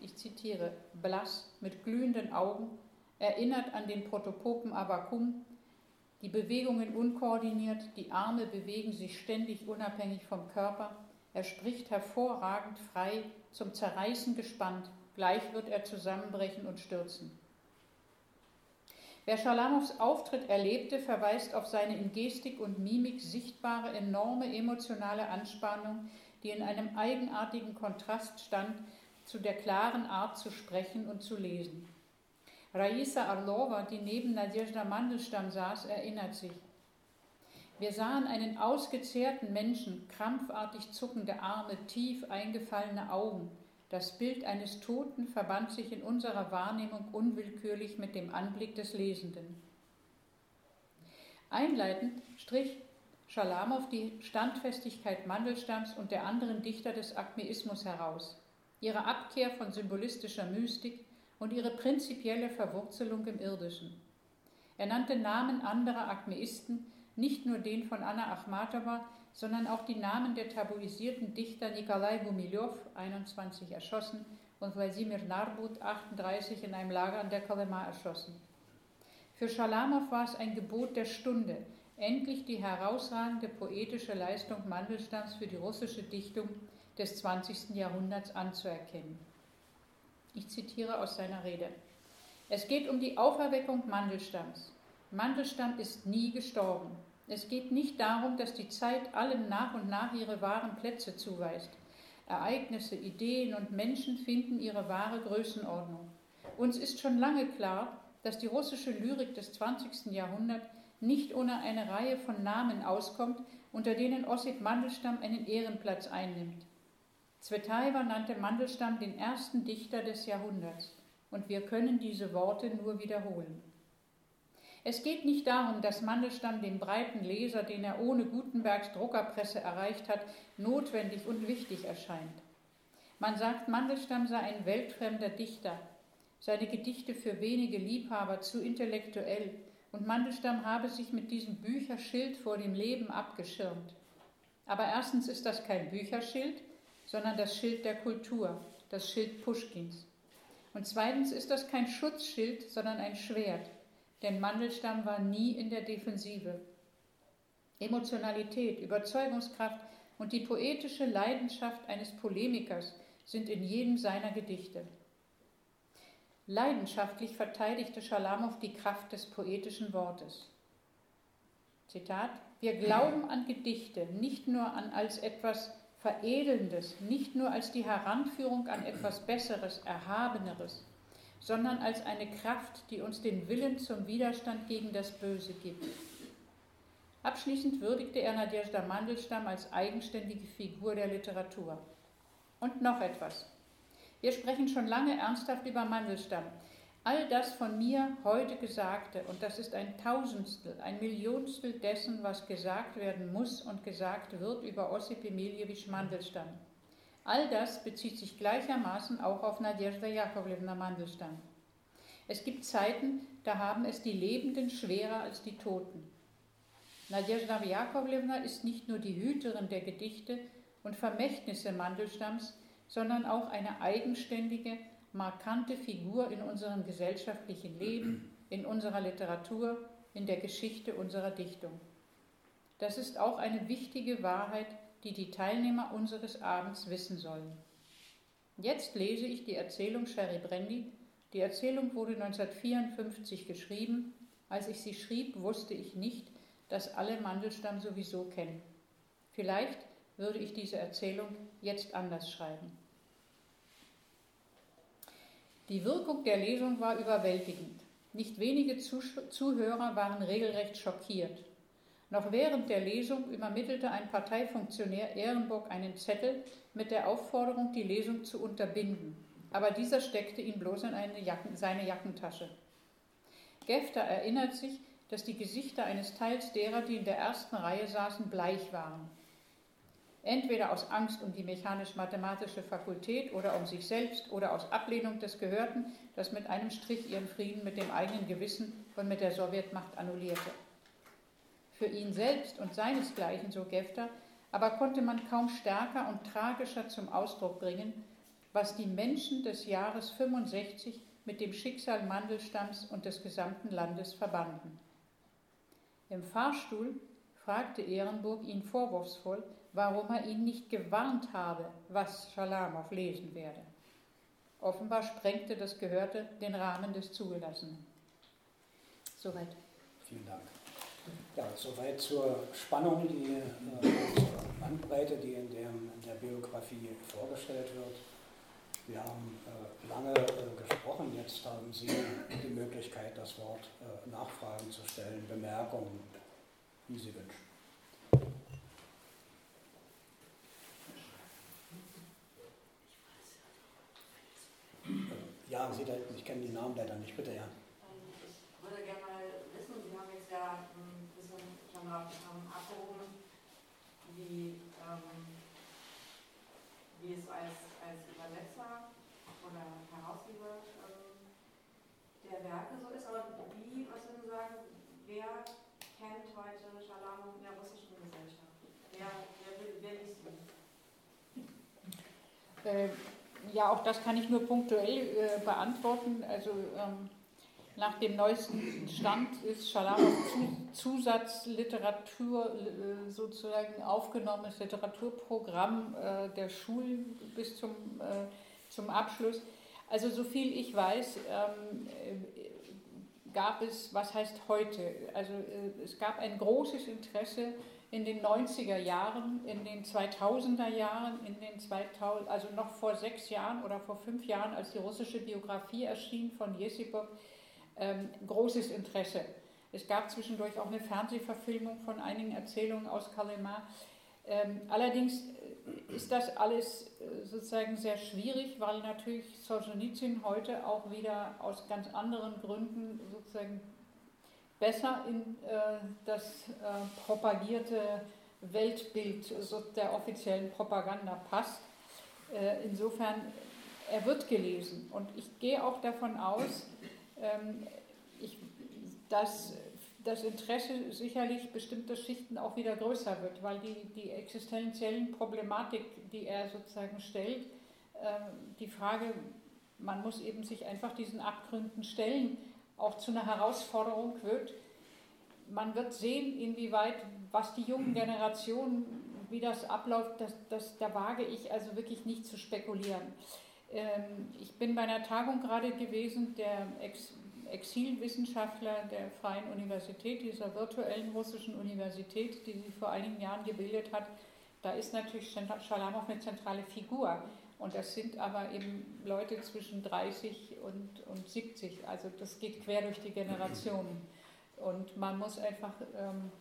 B: Ich zitiere: Blass, mit glühenden Augen, erinnert an den Protopopen Avakum, die Bewegungen unkoordiniert, die Arme bewegen sich ständig unabhängig vom Körper, er spricht hervorragend frei, zum Zerreißen gespannt, gleich wird er zusammenbrechen und stürzen. Wer Schalamows Auftritt erlebte, verweist auf seine in Gestik und Mimik sichtbare enorme emotionale Anspannung, die in einem eigenartigen Kontrast stand zu der klaren Art zu sprechen und zu lesen. Raisa Arlova, die neben Nadezhda Mandelstam saß, erinnert sich. Wir sahen einen ausgezehrten Menschen, krampfartig zuckende Arme, tief eingefallene Augen. Das Bild eines Toten verband sich in unserer Wahrnehmung unwillkürlich mit dem Anblick des Lesenden. Einleitend strich Schalamow die Standfestigkeit Mandelstams und der anderen Dichter des Akmeismus heraus. ihre Abkehr von symbolistischer Mystik und ihre prinzipielle Verwurzelung im Irdischen. Er nannte Namen anderer Akmeisten, nicht nur den von Anna Achmatowa, sondern auch die Namen der tabuisierten Dichter Nikolai Gumilev, 21 erschossen, und Wladimir Narbut, 38 in einem Lager an der Kolyma erschossen. Für Schalamow war es ein Gebot der Stunde, endlich die herausragende poetische Leistung Mandelstams für die russische Dichtung des 20. Jahrhunderts anzuerkennen. Ich zitiere aus seiner Rede. Es geht um die Auferweckung Mandelstams. Mandelstam ist nie gestorben. Es geht nicht darum, dass die Zeit allen nach und nach ihre wahren Plätze zuweist. Ereignisse, Ideen und Menschen finden ihre wahre Größenordnung. Uns ist schon lange klar, dass die russische Lyrik des 20. Jahrhunderts nicht ohne eine Reihe von Namen auskommt, unter denen Ossip Mandelstam einen Ehrenplatz einnimmt. Zvetaeva nannte Mandelstam den ersten Dichter des Jahrhunderts, und wir können diese Worte nur wiederholen. Es geht nicht darum, dass Mandelstam dem breiten Leser, den er ohne Gutenbergs Druckerpresse erreicht hat, notwendig und wichtig erscheint. Man sagt, Mandelstam sei ein weltfremder Dichter, seine Gedichte für wenige Liebhaber zu intellektuell, und Mandelstam habe sich mit diesem Bücherschild vor dem Leben abgeschirmt. Aber erstens ist das kein Bücherschild, sondern das Schild der Kultur, das Schild Puschkins. Und zweitens ist das kein Schutzschild, sondern ein Schwert, denn Mandelstam war nie in der Defensive. Emotionalität, Überzeugungskraft und die poetische Leidenschaft eines Polemikers sind in jedem seiner Gedichte. Leidenschaftlich verteidigte Schalamow die Kraft des poetischen Wortes. Zitat: Wir glauben an Gedichte nicht nur an als etwas Veredelndes, nicht nur als die Heranführung an etwas Besseres, Erhabeneres, sondern als eine Kraft, die uns den Willen zum Widerstand gegen das Böse gibt. Abschließend würdigte er Nadezhda Mandelstam als eigenständige Figur der Literatur. Und noch etwas. Wir sprechen schon lange ernsthaft über Mandelstam. All das von mir heute Gesagte, und das ist ein Tausendstel, ein Millionstel dessen, was gesagt werden muss und gesagt wird über Ossip Emiljewitsch Mandelstam. All das bezieht sich gleichermaßen auch auf Nadezhda Jakovlevna Mandelstam. Es gibt Zeiten, da haben es die Lebenden schwerer als die Toten. Nadezhda Jakovlevna ist nicht nur die Hüterin der Gedichte und Vermächtnisse Mandelstams, sondern auch eine eigenständige, markante Figur in unserem gesellschaftlichen Leben, in unserer Literatur, in der Geschichte unserer Dichtung. Das ist auch eine wichtige Wahrheit, die die Teilnehmer unseres Abends wissen sollen. Jetzt lese ich die Erzählung Sherry Brandy. Die Erzählung wurde 1954 geschrieben. Als ich sie schrieb, wusste ich nicht, dass alle Mandelstamm sowieso kennen. Vielleicht würde ich diese Erzählung jetzt anders schreiben. Die Wirkung der Lesung war überwältigend. Nicht wenige Zuhörer waren regelrecht schockiert. Noch während der Lesung übermittelte ein Parteifunktionär Ehrenburg einen Zettel mit der Aufforderung, die Lesung zu unterbinden. Aber dieser steckte ihn bloß in Jacken, seine Jackentasche. Gefter erinnert sich, dass die Gesichter eines Teils derer, die in der ersten Reihe saßen, bleich waren entweder aus Angst um die mechanisch-mathematische Fakultät oder um sich selbst oder aus Ablehnung des Gehörten, das mit einem Strich ihren Frieden mit dem eigenen Gewissen und mit der Sowjetmacht annullierte. Für ihn selbst und seinesgleichen, so Gefter, aber konnte man kaum stärker und tragischer zum Ausdruck bringen, was die Menschen des Jahres 65 mit dem Schicksal Mandelstamms und des gesamten Landes verbanden. Im Fahrstuhl fragte Ehrenburg ihn vorwurfsvoll, warum er ihn nicht gewarnt habe, was Schalamow lesen werde. Offenbar sprengte das Gehörte den Rahmen des Zugelassenen.
A: Soweit. Vielen Dank. Ja, soweit zur Spannung, die äh, zur Bandbreite, die in, dem, in, der Biografie vorgestellt wird. Wir haben äh, lange äh, gesprochen, jetzt haben Sie die Möglichkeit, das Wort äh, Nachfragen zu stellen, Bemerkungen, wie Sie wünschen. Ja, Sie, ich kenne die Namen leider nicht, bitte, ja.
C: Ich würde gerne mal wissen, Sie haben jetzt ja Corona ähm, abgehoben, wie, ähm, wie es als, als Übersetzer oder Herausgeber ähm, der Werke so ist. Aber wie, was würden Sie sagen, wer kennt heute Schalam in der russischen Gesellschaft? Wer, wer, wer liest sie?
B: Ähm, ja, auch das kann ich nur punktuell äh, beantworten. Also ähm nach dem neuesten Stand ist Schalamow Zusatzliteratur äh, sozusagen aufgenommenes Literaturprogramm äh, der Schulen bis zum, äh, zum Abschluss. Also so viel ich weiß, ähm, gab es, was heißt heute, also es gab ein großes Interesse in den 90er Jahren, in den 2000er Jahren, in den 2000, also noch vor sechs Jahren oder vor fünf Jahren, als die russische Biografie erschien von Jesipov, ähm, großes Interesse. Es gab zwischendurch auch eine Fernsehverfilmung von einigen Erzählungen aus Kalema. Ähm, allerdings äh, ist das alles äh, sozusagen sehr schwierig, weil natürlich Solzhenitsyn heute auch wieder aus ganz anderen Gründen sozusagen besser in äh, das äh, propagierte Weltbild so der offiziellen Propaganda passt. Äh, insofern, er wird gelesen und ich gehe auch davon aus, ich, dass das Interesse sicherlich bestimmter Schichten auch wieder größer wird, weil die, die existenziellen Problematik, die er sozusagen stellt, ähm, die Frage, man muss eben sich einfach diesen Abgründen stellen, auch zu einer Herausforderung wird. Man wird sehen, inwieweit, was die jungen Generationen, wie das abläuft, das, das, da wage ich also wirklich nicht zu spekulieren. Ähm, ich bin bei einer Tagung gerade gewesen, der Ex Exilwissenschaftler der Freien Universität, dieser virtuellen russischen Universität, die sie vor einigen Jahren gebildet hat. Da ist natürlich Schalamow eine zentrale Figur. Und das sind aber eben Leute zwischen 30 und, und 70. Also das geht quer durch die Generationen. Und man muss einfach ähm,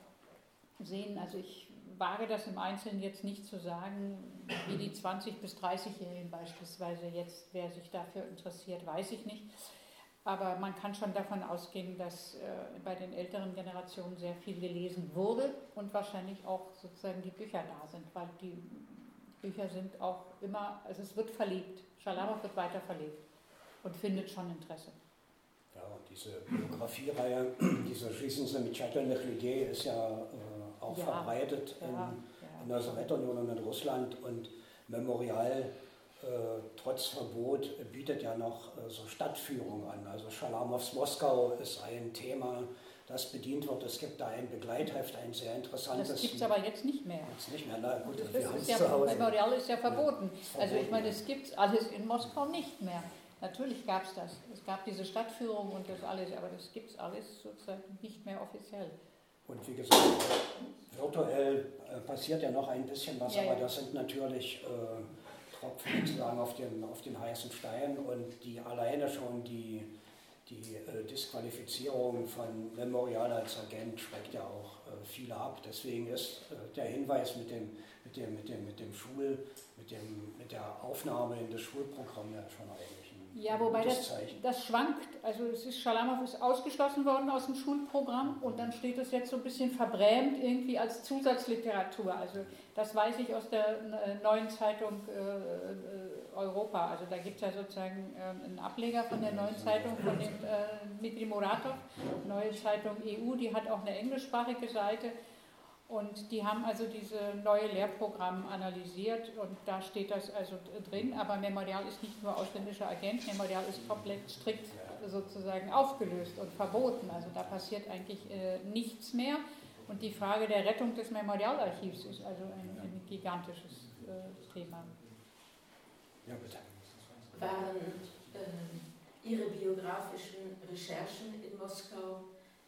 B: sehen, also ich wage das im Einzelnen jetzt nicht zu sagen, wie die 20- bis 30-Jährigen beispielsweise jetzt, wer sich dafür interessiert, weiß ich nicht. Aber man kann schon davon ausgehen, dass äh, bei den älteren Generationen sehr viel gelesen wurde und wahrscheinlich auch sozusagen die Bücher da sind, weil die Bücher sind auch immer, also es wird verlegt. Schalamow wird weiter verlegt und findet schon Interesse.
A: Ja, und diese Biografiereihe, diese Schließen Sie mit Chatelnech ist ja äh, auch ja, verbreitet in, ja. in der Sowjetunion und in Russland und Memorial äh, trotz Verbot bietet ja noch äh, so Stadtführungen an. Also Schalamows Moskau ist ein Thema, das bedient wird. Es gibt da ein Begleitheft, ein sehr interessantes.
B: Das gibt es aber jetzt nicht mehr.
A: Jetzt nicht mehr, na gut,
B: das, das ist ja, Memorial ist ja verboten. Ja, also ich meine, es gibt alles in Moskau nicht mehr. Natürlich gab es das. Es gab diese Stadtführung und das alles, aber das gibt es alles sozusagen nicht mehr offiziell.
A: Und wie gesagt, virtuell äh, passiert ja noch ein bisschen was, ja, aber das sind natürlich äh, Tropfen sozusagen auf den, auf den heißen Stein und die alleine schon die, die äh, Disqualifizierung von Memorial als Agent schreckt ja auch äh, viele ab. Deswegen ist äh, der Hinweis mit dem, mit dem, mit dem, mit dem Schul, mit, dem, mit der Aufnahme in das Schulprogramm ja schon eigentlich
B: ja, wobei das, das schwankt. Also es ist, Schalamow ist ausgeschlossen worden aus dem Schulprogramm und dann steht es jetzt so ein bisschen verbrämt irgendwie als Zusatzliteratur. Also das weiß ich aus der äh, neuen Zeitung äh, äh, Europa. Also da gibt es ja sozusagen äh, einen Ableger von der neuen Zeitung von dem äh, Dmitri Muratov, neue Zeitung EU, die hat auch eine englischsprachige Seite. Und die haben also diese neue Lehrprogramm analysiert und da steht das also drin. Aber Memorial ist nicht nur ausländischer Agent, Memorial ist komplett strikt sozusagen aufgelöst und verboten. Also da passiert eigentlich äh, nichts mehr. Und die Frage der Rettung des Memorialarchivs ist also ein, ein gigantisches äh, Thema.
D: Ja, bitte. Waren äh, Ihre biografischen Recherchen in Moskau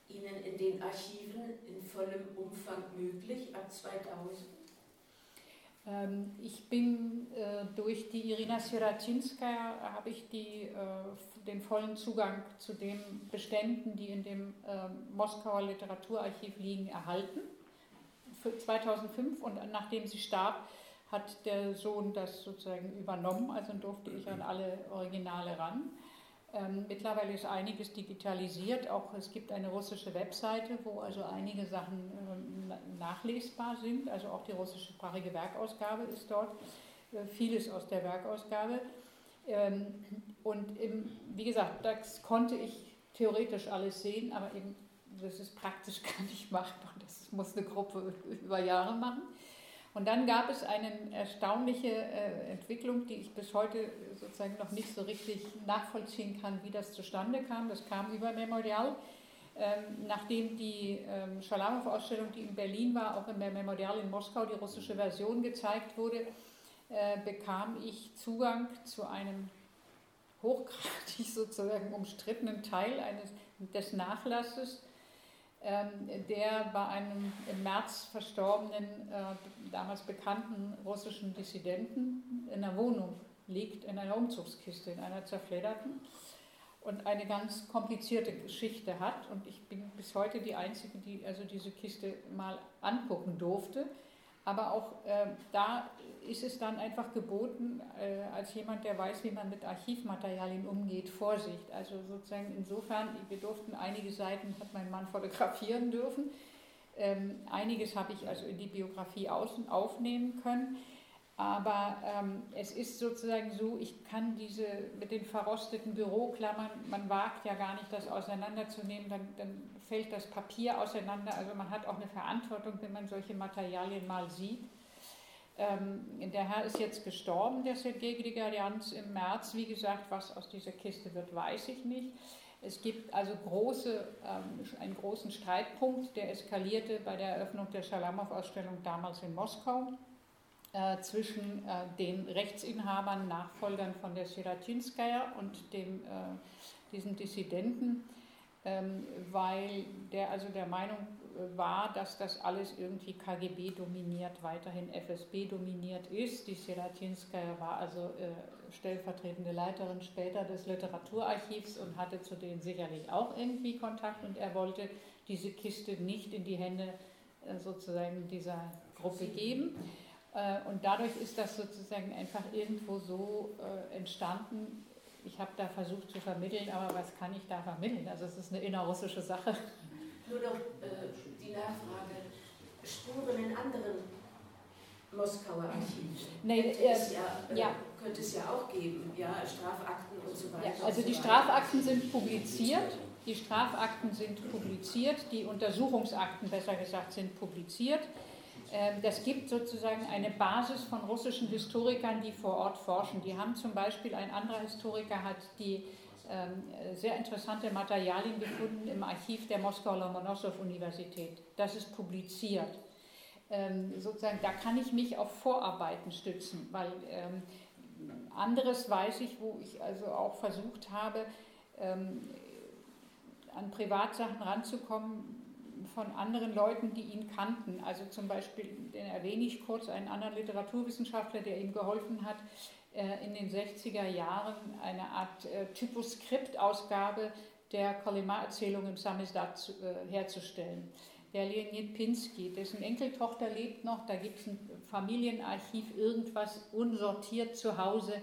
D: Ihnen in den Archiven in vollem Umfang möglich ab 2000?
B: Ähm, ich bin äh, durch die Irina Siratinskaya habe ich die, äh, den vollen Zugang zu den Beständen, die in dem äh, Moskauer Literaturarchiv liegen, erhalten. Für 2005 und nachdem sie starb, hat der Sohn das sozusagen übernommen, also durfte ich an alle Originale ran. Ähm, mittlerweile ist einiges digitalisiert, auch es gibt eine russische Webseite, wo also einige Sachen ähm, nachlesbar sind, also auch die russischsprachige Werkausgabe ist dort, äh, vieles aus der Werkausgabe. Ähm, und im, wie gesagt, das konnte ich theoretisch alles sehen, aber eben das ist praktisch gar nicht machbar. Das muss eine Gruppe über Jahre machen. Und dann gab es eine erstaunliche äh, Entwicklung, die ich bis heute sozusagen noch nicht so richtig nachvollziehen kann, wie das zustande kam. Das kam über Memorial. Ähm, nachdem die ähm, Schalamow-Ausstellung, die in Berlin war, auch im Memorial in Moskau, die russische Version gezeigt wurde, äh, bekam ich Zugang zu einem hochgradig sozusagen umstrittenen Teil eines, des Nachlasses ähm, der bei einem im März verstorbenen, äh, damals bekannten russischen Dissidenten in der Wohnung liegt, in einer Umzugskiste, in einer zerfledderten und eine ganz komplizierte Geschichte hat. Und ich bin bis heute die Einzige, die also diese Kiste mal angucken durfte. Aber auch äh, da ist es dann einfach geboten, äh, als jemand, der weiß, wie man mit Archivmaterialien umgeht, Vorsicht. Also sozusagen insofern, wir durften einige Seiten, hat mein Mann fotografieren dürfen. Ähm, einiges habe ich also in die Biografie außen aufnehmen können. Aber ähm, es ist sozusagen so, ich kann diese mit den verrosteten Büroklammern, man wagt ja gar nicht, das auseinanderzunehmen, dann, dann fällt das Papier auseinander. Also man hat auch eine Verantwortung, wenn man solche Materialien mal sieht. Ähm, der Herr ist jetzt gestorben, der Sergei Grigorians, im März. Wie gesagt, was aus dieser Kiste wird, weiß ich nicht. Es gibt also große, ähm, einen großen Streitpunkt, der eskalierte bei der Eröffnung der Schalamow-Ausstellung damals in Moskau äh, zwischen äh, den Rechtsinhabern, Nachfolgern von der Siratinskaya und dem, äh, diesem Dissidenten, ähm, weil der also der Meinung war, dass das alles irgendwie KGB dominiert, weiterhin FSB dominiert ist. Die Seratinskaya war also äh, stellvertretende Leiterin später des Literaturarchivs und hatte zu denen sicherlich auch irgendwie Kontakt und er wollte diese Kiste nicht in die Hände äh, sozusagen dieser Gruppe geben. Äh, und dadurch ist das sozusagen einfach irgendwo so äh, entstanden. Ich habe da versucht zu vermitteln, aber was kann ich da vermitteln? Also es ist eine innerrussische Sache.
D: Nur noch äh, die Nachfrage, Spuren in anderen Moskauer Archiven. Könnte, äh, es ja, äh, ja. könnte es ja auch geben, ja, Strafakten und so weiter.
B: Ja, also
D: so
B: die Strafakten sind publiziert, die Strafakten sind publiziert, die Untersuchungsakten besser gesagt sind publiziert. Ähm, das gibt sozusagen eine Basis von russischen Historikern, die vor Ort forschen. Die haben zum Beispiel, ein anderer Historiker hat die sehr interessante Materialien gefunden im Archiv der Moskauer Lomonossow-Universität. Das ist publiziert. Ähm, sozusagen, da kann ich mich auf Vorarbeiten stützen, weil ähm, anderes weiß ich, wo ich also auch versucht habe, ähm, an Privatsachen ranzukommen von anderen Leuten, die ihn kannten. Also zum Beispiel, den erwähne ich kurz, einen anderen Literaturwissenschaftler, der ihm geholfen hat, in den 60er Jahren eine Art äh, Typoskript-Ausgabe der Kolyma-Erzählung im Samizdat äh, herzustellen. Der Leonid Pinsky, dessen Enkeltochter lebt noch, da gibt es ein Familienarchiv, irgendwas unsortiert zu Hause.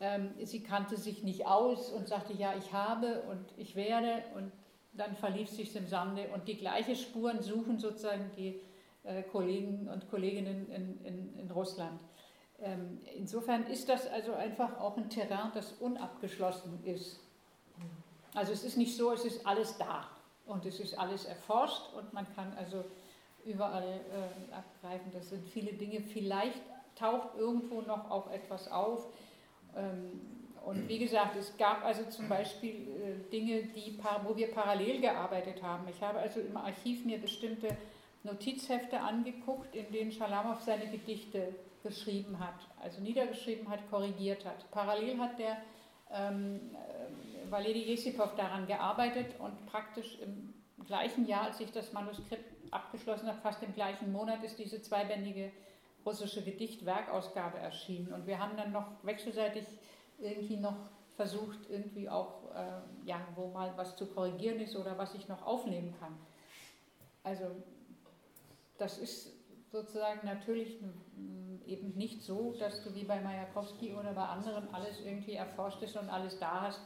B: Ähm, sie kannte sich nicht aus und sagte, ja, ich habe und ich werde und dann verlief sich im Sande und die gleiche Spuren suchen sozusagen die Kollegen und Kolleginnen in, in, in Russland. Ähm, insofern ist das also einfach auch ein Terrain, das unabgeschlossen ist. Also es ist nicht so, es ist alles da und es ist alles erforscht und man kann also überall äh, abgreifen. Das sind viele Dinge. Vielleicht taucht irgendwo noch auch etwas auf. Ähm, und wie gesagt, es gab also zum Beispiel äh, Dinge, die, wo wir parallel gearbeitet haben. Ich habe also im Archiv mir bestimmte Notizhefte angeguckt, in denen Schalamow seine Gedichte geschrieben hat, also niedergeschrieben hat, korrigiert hat. Parallel hat der ähm, äh, Valeri Jesipov daran gearbeitet und praktisch im gleichen Jahr, als ich das Manuskript abgeschlossen habe, fast im gleichen Monat, ist diese zweibändige russische Gedichtwerkausgabe erschienen. Und wir haben dann noch wechselseitig irgendwie noch versucht, irgendwie auch, äh, ja, wo mal was zu korrigieren ist oder was ich noch aufnehmen kann. Also das ist sozusagen natürlich eben nicht so, dass du wie bei Majakowski oder bei anderen alles irgendwie erforscht ist und alles da hast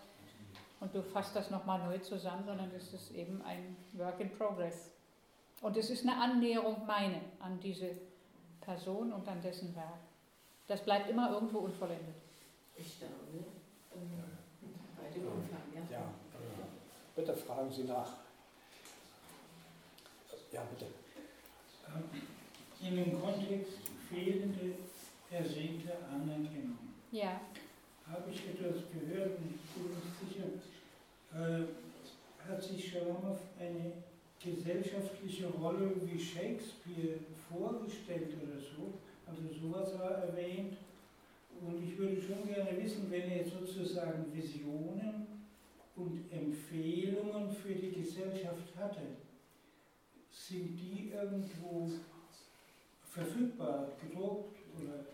B: und du fasst das nochmal neu zusammen, sondern es ist eben ein Work in Progress. Und es ist eine Annäherung meine an diese Person und an dessen Werk. Das bleibt immer irgendwo unvollendet.
D: Ich glaube, ähm, bei dem Umfang, ja. ja.
A: Bitte fragen Sie nach. Ja, bitte.
E: In dem Kontext fehlende ersehnte Anerkennung.
B: Ja.
E: Habe ich etwas gehört und ich bin nicht sicher. Äh, hat sich Schalamow eine gesellschaftliche Rolle wie Shakespeare vorgestellt oder so? Also sowas war erwähnt. Und ich würde schon gerne wissen, wenn er sozusagen Visionen und Empfehlungen für die Gesellschaft hatte, sind die irgendwo verfügbar, gedruckt oder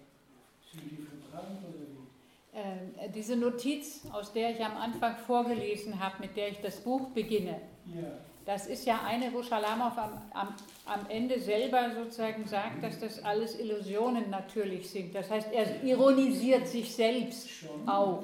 E: sind die verbrannt oder wie?
B: Äh, diese Notiz, aus der ich am Anfang vorgelesen habe, mit der ich das Buch beginne,
E: ja.
B: das ist ja eine, wo Schalamow am, am, am Ende selber sozusagen sagt, dass das alles Illusionen natürlich sind. Das heißt, er ironisiert sich selbst auch.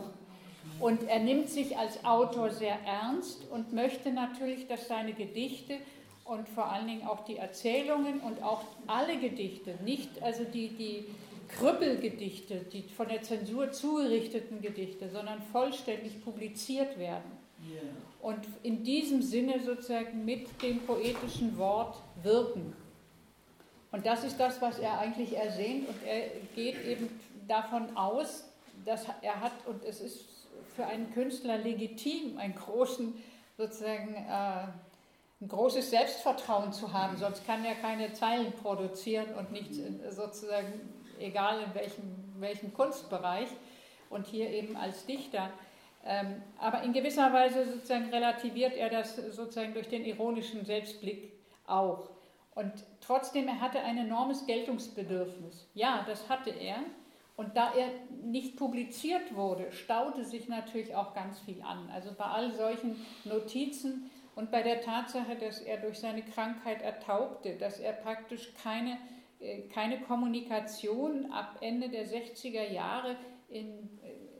B: Und er nimmt sich als Autor sehr ernst und möchte natürlich, dass seine Gedichte und vor allen Dingen auch die Erzählungen und auch alle Gedichte, nicht also die, die Krüppelgedichte, die von der Zensur zugerichteten Gedichte, sondern vollständig publiziert werden. Yeah. Und in diesem Sinne sozusagen mit dem poetischen Wort wirken. Und das ist das, was er eigentlich ersehnt. Und er geht eben davon aus, dass er hat, und es ist für einen Künstler legitim, einen großen, sozusagen, äh, ein großes Selbstvertrauen zu haben, sonst kann er keine Zeilen produzieren und nichts sozusagen egal in welchem, welchem Kunstbereich und hier eben als Dichter. Ähm, aber in gewisser Weise sozusagen relativiert er das sozusagen durch den ironischen Selbstblick auch. Und trotzdem, er hatte ein enormes Geltungsbedürfnis. Ja, das hatte er. Und da er nicht publiziert wurde, staute sich natürlich auch ganz viel an. Also bei all solchen Notizen und bei der Tatsache, dass er durch seine Krankheit ertaubte, dass er praktisch keine äh, keine Kommunikation ab Ende der 60er Jahre in,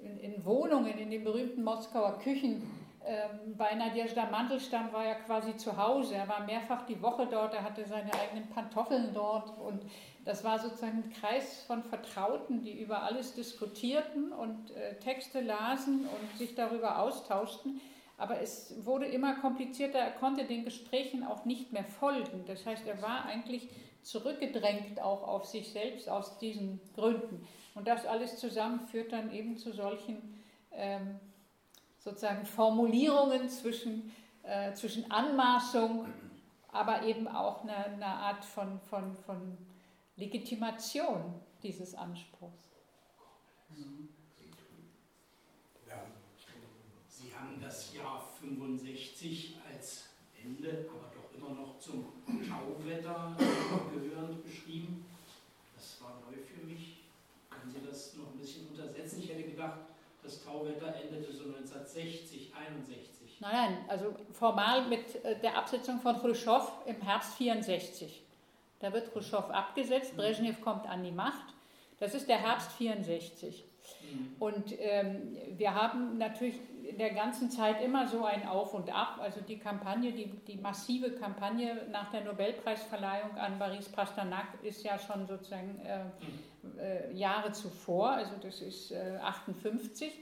B: in, in Wohnungen, in den berühmten Moskauer Küchen. Ähm, bei Nadjezhda Mandelstam war er quasi zu Hause. Er war mehrfach die Woche dort, er hatte seine eigenen Pantoffeln dort und das war sozusagen ein Kreis von Vertrauten, die über alles diskutierten und äh, Texte lasen und sich darüber austauschten. Aber es wurde immer komplizierter, er konnte den Gesprächen auch nicht mehr folgen. Das heißt, er war eigentlich zurückgedrängt auch auf sich selbst aus diesen Gründen. Und das alles zusammen führt dann eben zu solchen ähm, sozusagen Formulierungen zwischen, äh, zwischen Anmaßung, aber eben auch eine, eine Art von, von, von Legitimation dieses Anspruchs.
F: Sie haben das Jahr 65 als Ende, aber doch immer noch zum Tauwetter gehörend beschrieben. Das war neu für mich. Können Sie das noch ein bisschen untersetzen? Ich hätte gedacht, das Tauwetter endete so 1960, 61.
B: Nein, nein, also formal mit äh, der Absetzung von Khrushchev im Herbst 64. Da wird Khrushchev abgesetzt, Brezhnev kommt an die Macht. Das ist der Herbst 64. Mhm. Und ähm, wir haben natürlich in der ganzen Zeit immer so ein Auf und Ab. Also die Kampagne, die, die massive Kampagne nach der Nobelpreisverleihung an Boris Pasternak ist ja schon sozusagen äh, äh, Jahre zuvor, also das ist äh, 58.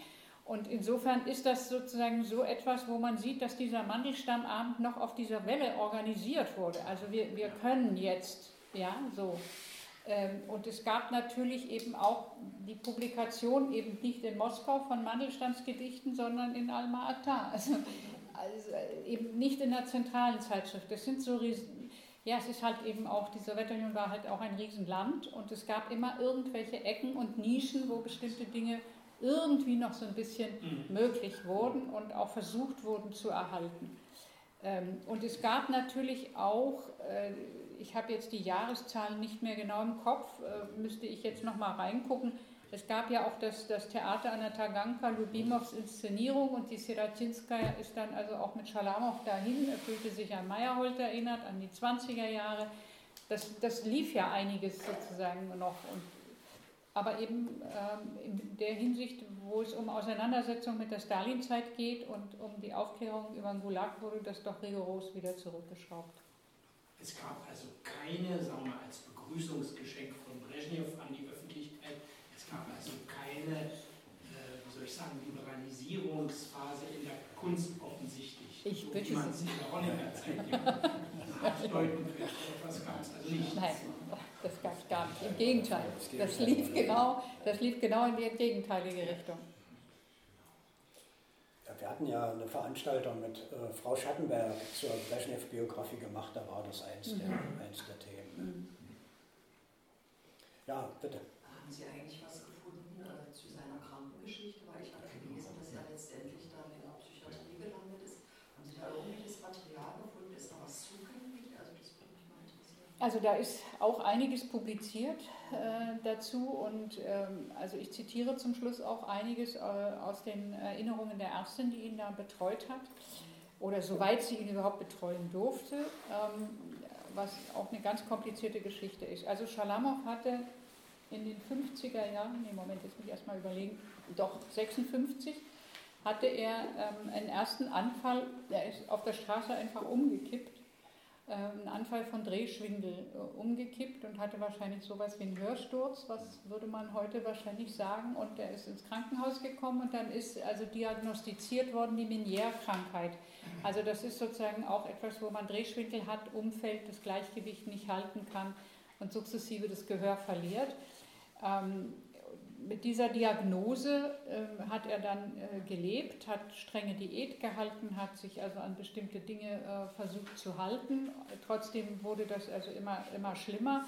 B: Und insofern ist das sozusagen so etwas, wo man sieht, dass dieser Mandelstammabend noch auf dieser Welle organisiert wurde. Also wir, wir können jetzt, ja, so. Ähm, und es gab natürlich eben auch die Publikation eben nicht in Moskau von Mandelstandsgedichten, sondern in Alma-Ata. Also, also, eben nicht in der zentralen Zeitschrift. Das sind so riesen, ja, es ist halt eben auch, die Sowjetunion war halt auch ein Riesenland und es gab immer irgendwelche Ecken und Nischen, wo bestimmte Dinge irgendwie noch so ein bisschen mhm. möglich wurden und auch versucht wurden zu erhalten. Ähm, und es gab natürlich auch äh, ich habe jetzt die Jahreszahlen nicht mehr genau im Kopf, äh, müsste ich jetzt noch mal reingucken. Es gab ja auch das, das Theater an der Taganka, Lubimows Inszenierung und die Seratinskaya ist dann also auch mit Schalamow dahin, fühlte sich an Meyerhold erinnert, an die 20er Jahre. Das, das lief ja einiges sozusagen noch. Und, aber eben ähm, in der Hinsicht, wo es um Auseinandersetzung mit der Stalinzeit geht und um die Aufklärung über den Gulag, wurde das doch rigoros wieder zurückgeschraubt.
F: Es gab also keine, sagen wir mal, als Begrüßungsgeschenk von Brezhnev an die Öffentlichkeit, es gab also keine, äh, wie soll ich sagen, Liberalisierungsphase in der Kunst offensichtlich.
B: Ich
F: so wie man es in der Honecker-Zeit ja abdeuten könnte. Was gab es also nicht.
B: Nein, das gar nicht. Im Gegenteil. Das lief genau, das lief genau in die gegenteilige Richtung.
A: Ja, wir hatten ja eine Veranstaltung mit äh, Frau Schattenberg zur Brezhnev-Biografie gemacht, da war das eins, der, eins der Themen. Ja, bitte.
G: Haben Sie eigentlich was gefunden äh, zu seiner Krankengeschichte? Weil ich hatte gelesen, dass er letztendlich dann in der Psychiatrie gelandet ist. Haben Sie da irgendwelches Material gefunden? Ist da was zugänglich? Also das würde mich mal interessieren.
B: Also da ist auch einiges publiziert äh, dazu und ähm, also ich zitiere zum Schluss auch einiges äh, aus den Erinnerungen der Ärztin, die ihn da betreut hat oder soweit sie ihn überhaupt betreuen durfte, ähm, was auch eine ganz komplizierte Geschichte ist. Also Schalamow hatte in den 50er Jahren, nee, Moment, jetzt muss ich erstmal überlegen, doch 56 hatte er ähm, einen ersten Anfall, er ist auf der Straße einfach umgekippt einen Anfall von Drehschwindel äh, umgekippt und hatte wahrscheinlich sowas wie einen Hörsturz, was würde man heute wahrscheinlich sagen. Und er ist ins Krankenhaus gekommen und dann ist also diagnostiziert worden die Meniere-Krankheit. Also das ist sozusagen auch etwas, wo man Drehschwindel hat, umfällt, das Gleichgewicht nicht halten kann und sukzessive das Gehör verliert. Ähm, mit dieser Diagnose äh, hat er dann äh, gelebt, hat strenge Diät gehalten, hat sich also an bestimmte Dinge äh, versucht zu halten. Trotzdem wurde das also immer, immer schlimmer.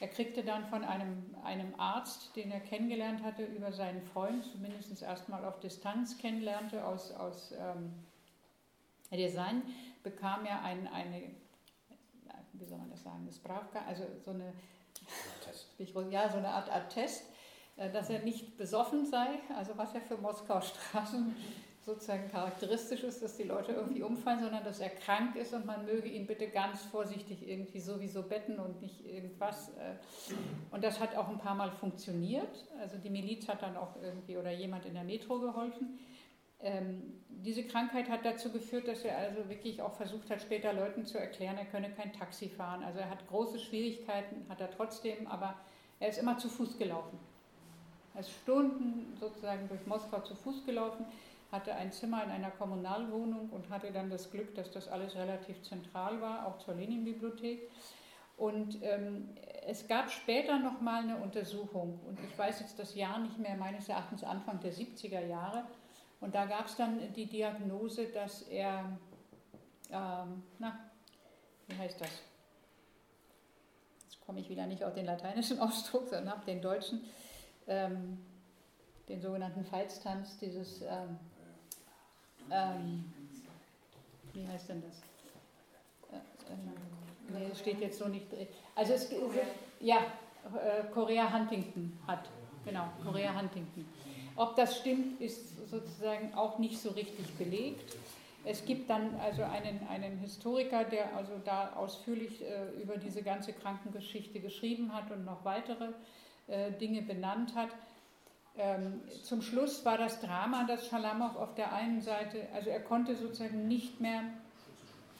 B: Er kriegte dann von einem, einem Arzt, den er kennengelernt hatte, über seinen Freund, zumindest erstmal auf Distanz kennenlernte, aus, aus ähm, Design, bekam er ein, eine, wie soll man das sagen, das Bravka, also so eine, ja, so eine Art Attest, dass er nicht besoffen sei, also was ja für Moskauer Straßen sozusagen charakteristisch ist, dass die Leute irgendwie umfallen, sondern dass er krank ist und man möge ihn bitte ganz vorsichtig irgendwie sowieso betten und nicht irgendwas. Äh. Und das hat auch ein paar Mal funktioniert. Also die Miliz hat dann auch irgendwie oder jemand in der Metro geholfen. Ähm, diese Krankheit hat dazu geführt, dass er also wirklich auch versucht hat, später Leuten zu erklären, er könne kein Taxi fahren. Also er hat große Schwierigkeiten, hat er trotzdem, aber er ist immer zu Fuß gelaufen. Er ist Stunden sozusagen durch Moskau zu Fuß gelaufen, hatte ein Zimmer in einer Kommunalwohnung und hatte dann das Glück, dass das alles relativ zentral war, auch zur Lenin-Bibliothek. Und ähm, es gab später nochmal eine Untersuchung, und ich weiß jetzt das Jahr nicht mehr, meines Erachtens Anfang der 70er Jahre, und da gab es dann die Diagnose, dass er, ähm, na, wie heißt das? Jetzt komme ich wieder nicht auf den lateinischen Ausdruck, sondern habe den deutschen, ähm, den sogenannten Feitstanz, dieses, ähm, ähm, wie heißt denn das? Äh, ähm, nee, es steht jetzt so nicht drin. Also es, ja, äh, Korea Huntington hat, genau, Korea Huntington. Ob das stimmt, ist sozusagen auch nicht so richtig belegt. Es gibt dann also einen, einen Historiker, der also da ausführlich äh, über diese ganze Krankengeschichte geschrieben hat und noch weitere äh, Dinge benannt hat. Ähm, zum Schluss war das Drama, dass Schalamow auf der einen Seite, also er konnte sozusagen nicht mehr,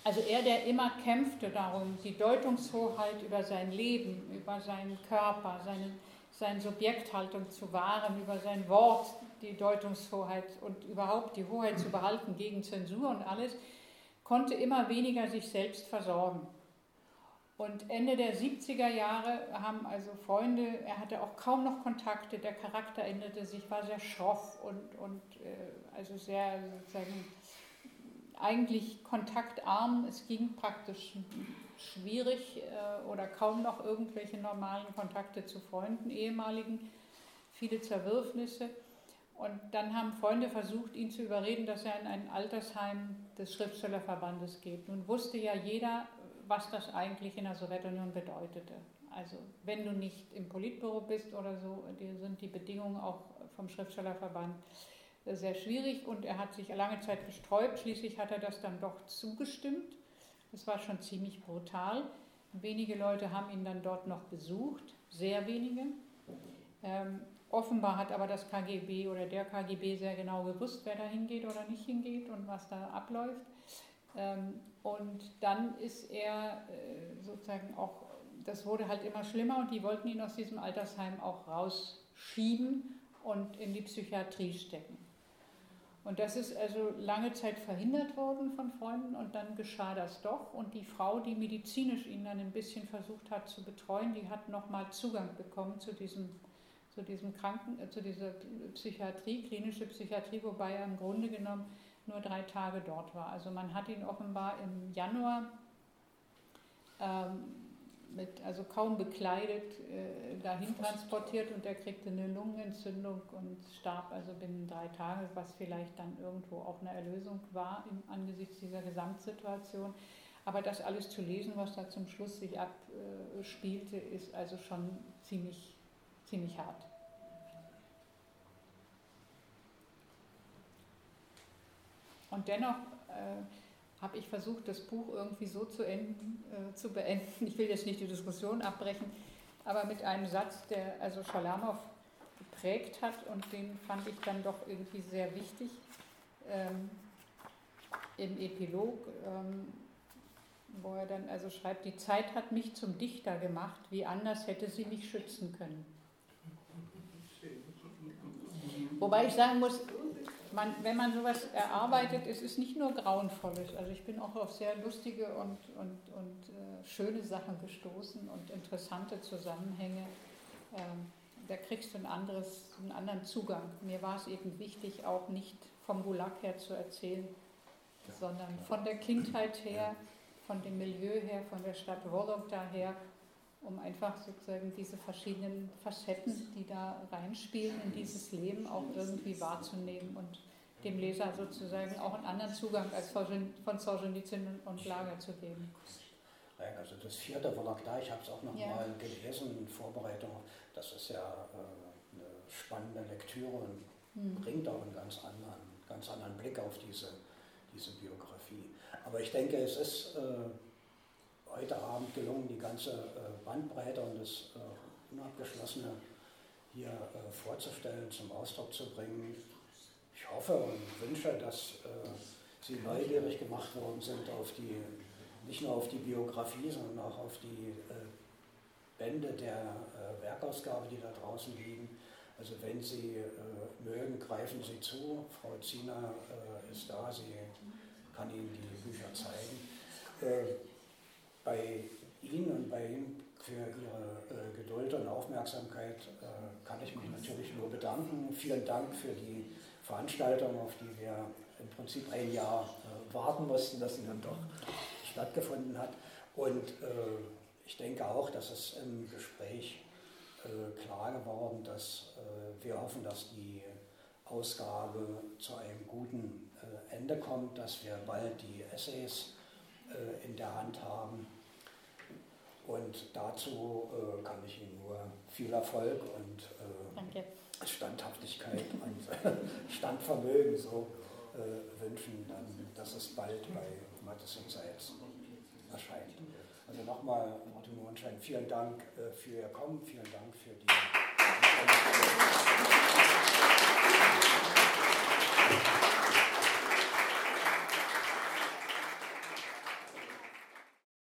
B: also er, der immer kämpfte darum, die Deutungshoheit über sein Leben, über seinen Körper, seine, seine Subjekthaltung zu wahren, über sein Wort, die Deutungshoheit und überhaupt die Hoheit zu behalten gegen Zensur und alles, konnte immer weniger sich selbst versorgen. Und Ende der 70er Jahre haben also Freunde, er hatte auch kaum noch Kontakte, der Charakter änderte sich, war sehr schroff und, und äh, also sehr sozusagen eigentlich kontaktarm. Es ging praktisch schwierig äh, oder kaum noch irgendwelche normalen Kontakte zu Freunden, ehemaligen, viele Zerwürfnisse. Und dann haben Freunde versucht, ihn zu überreden, dass er in ein Altersheim des Schriftstellerverbandes geht. Nun wusste ja jeder, was das eigentlich in der Sowjetunion bedeutete. Also wenn du nicht im Politbüro bist oder so, sind die Bedingungen auch vom Schriftstellerverband sehr schwierig und er hat sich lange Zeit gesträubt. Schließlich hat er das dann doch zugestimmt. Das war schon ziemlich brutal. Wenige Leute haben ihn dann dort noch besucht, sehr wenige. Ähm, offenbar hat aber das KGB oder der KGB sehr genau gewusst, wer da hingeht oder nicht hingeht und was da abläuft. Ähm, und dann ist er äh, sozusagen auch, das wurde halt immer schlimmer und die wollten ihn aus diesem Altersheim auch rausschieben und in die Psychiatrie stecken. Und das ist also lange Zeit verhindert worden von Freunden und dann geschah das doch. Und die Frau, die medizinisch ihn dann ein bisschen versucht hat zu betreuen, die hat nochmal Zugang bekommen zu diesem, zu diesem Kranken, äh, zu dieser Psychiatrie, klinische Psychiatrie, wobei er im Grunde genommen nur drei Tage dort war. Also man hat ihn offenbar im Januar ähm, mit, also kaum bekleidet, äh, dahin transportiert und er kriegte eine Lungenentzündung und starb also binnen drei Tagen, was vielleicht dann irgendwo auch eine Erlösung war im, angesichts dieser Gesamtsituation. Aber das alles zu lesen, was da zum Schluss sich abspielte, ist also schon ziemlich, ziemlich hart. Und dennoch äh, habe ich versucht, das Buch irgendwie so zu, enden, äh, zu beenden. Ich will jetzt nicht die Diskussion abbrechen, aber mit einem Satz, der also Schalamow geprägt hat und den fand ich dann doch irgendwie sehr wichtig. Ähm, Im Epilog, ähm, wo er dann also schreibt, die Zeit hat mich zum Dichter gemacht, wie anders hätte sie mich schützen können. Wobei ich sagen muss, man, wenn man sowas erarbeitet, es ist nicht nur grauenvolles. Also ich bin auch auf sehr lustige und, und, und äh, schöne Sachen gestoßen und interessante Zusammenhänge. Ähm, da kriegst du ein anderes, einen anderen Zugang. Mir war es eben wichtig, auch nicht vom Gulag her zu erzählen, sondern von der Kindheit her, von dem Milieu her, von der Stadt Wolog daher, um einfach sozusagen diese verschiedenen Facetten, die da reinspielen in dieses Leben, auch irgendwie wahrzunehmen und dem Leser sozusagen auch einen anderen Zugang als von Solzhenitsyn und Lager zu geben.
A: Also das vierte Verlag da, ich habe es auch noch ja. mal gelesen in Vorbereitung, das ist ja äh, eine spannende Lektüre und hm. bringt auch einen ganz anderen, ganz anderen Blick auf diese, diese Biografie. Aber ich denke, es ist äh, heute Abend gelungen, die ganze äh, Bandbreite und das äh, Unabgeschlossene hier äh, vorzustellen, zum Ausdruck zu bringen. Ich hoffe und wünsche, dass Sie neugierig gemacht worden sind auf die, nicht nur auf die Biografie, sondern auch auf die Bände der Werkausgabe, die da draußen liegen. Also wenn Sie mögen, greifen Sie zu. Frau Ziener ist da, sie kann Ihnen die Bücher zeigen bei Ihnen und bei Ihnen für Ihre äh, Geduld und Aufmerksamkeit äh, kann ich mich natürlich nur bedanken. Vielen Dank für die Veranstaltung, auf die wir im Prinzip ein Jahr äh, warten mussten, dass sie dann doch stattgefunden hat. Und äh, ich denke auch, dass es im Gespräch äh, klar geworden, dass äh, wir hoffen, dass die Ausgabe zu einem guten Ende kommt, dass wir bald die Essays äh, in der Hand haben. Und dazu äh, kann ich Ihnen nur viel Erfolg und äh, Standhaftigkeit und äh, Standvermögen so äh, wünschen, dann, dass es bald bei Matheson selbst erscheint. Also nochmal, Martin Mohrenschein, vielen Dank äh, für Ihr Kommen, vielen Dank für die. Applaus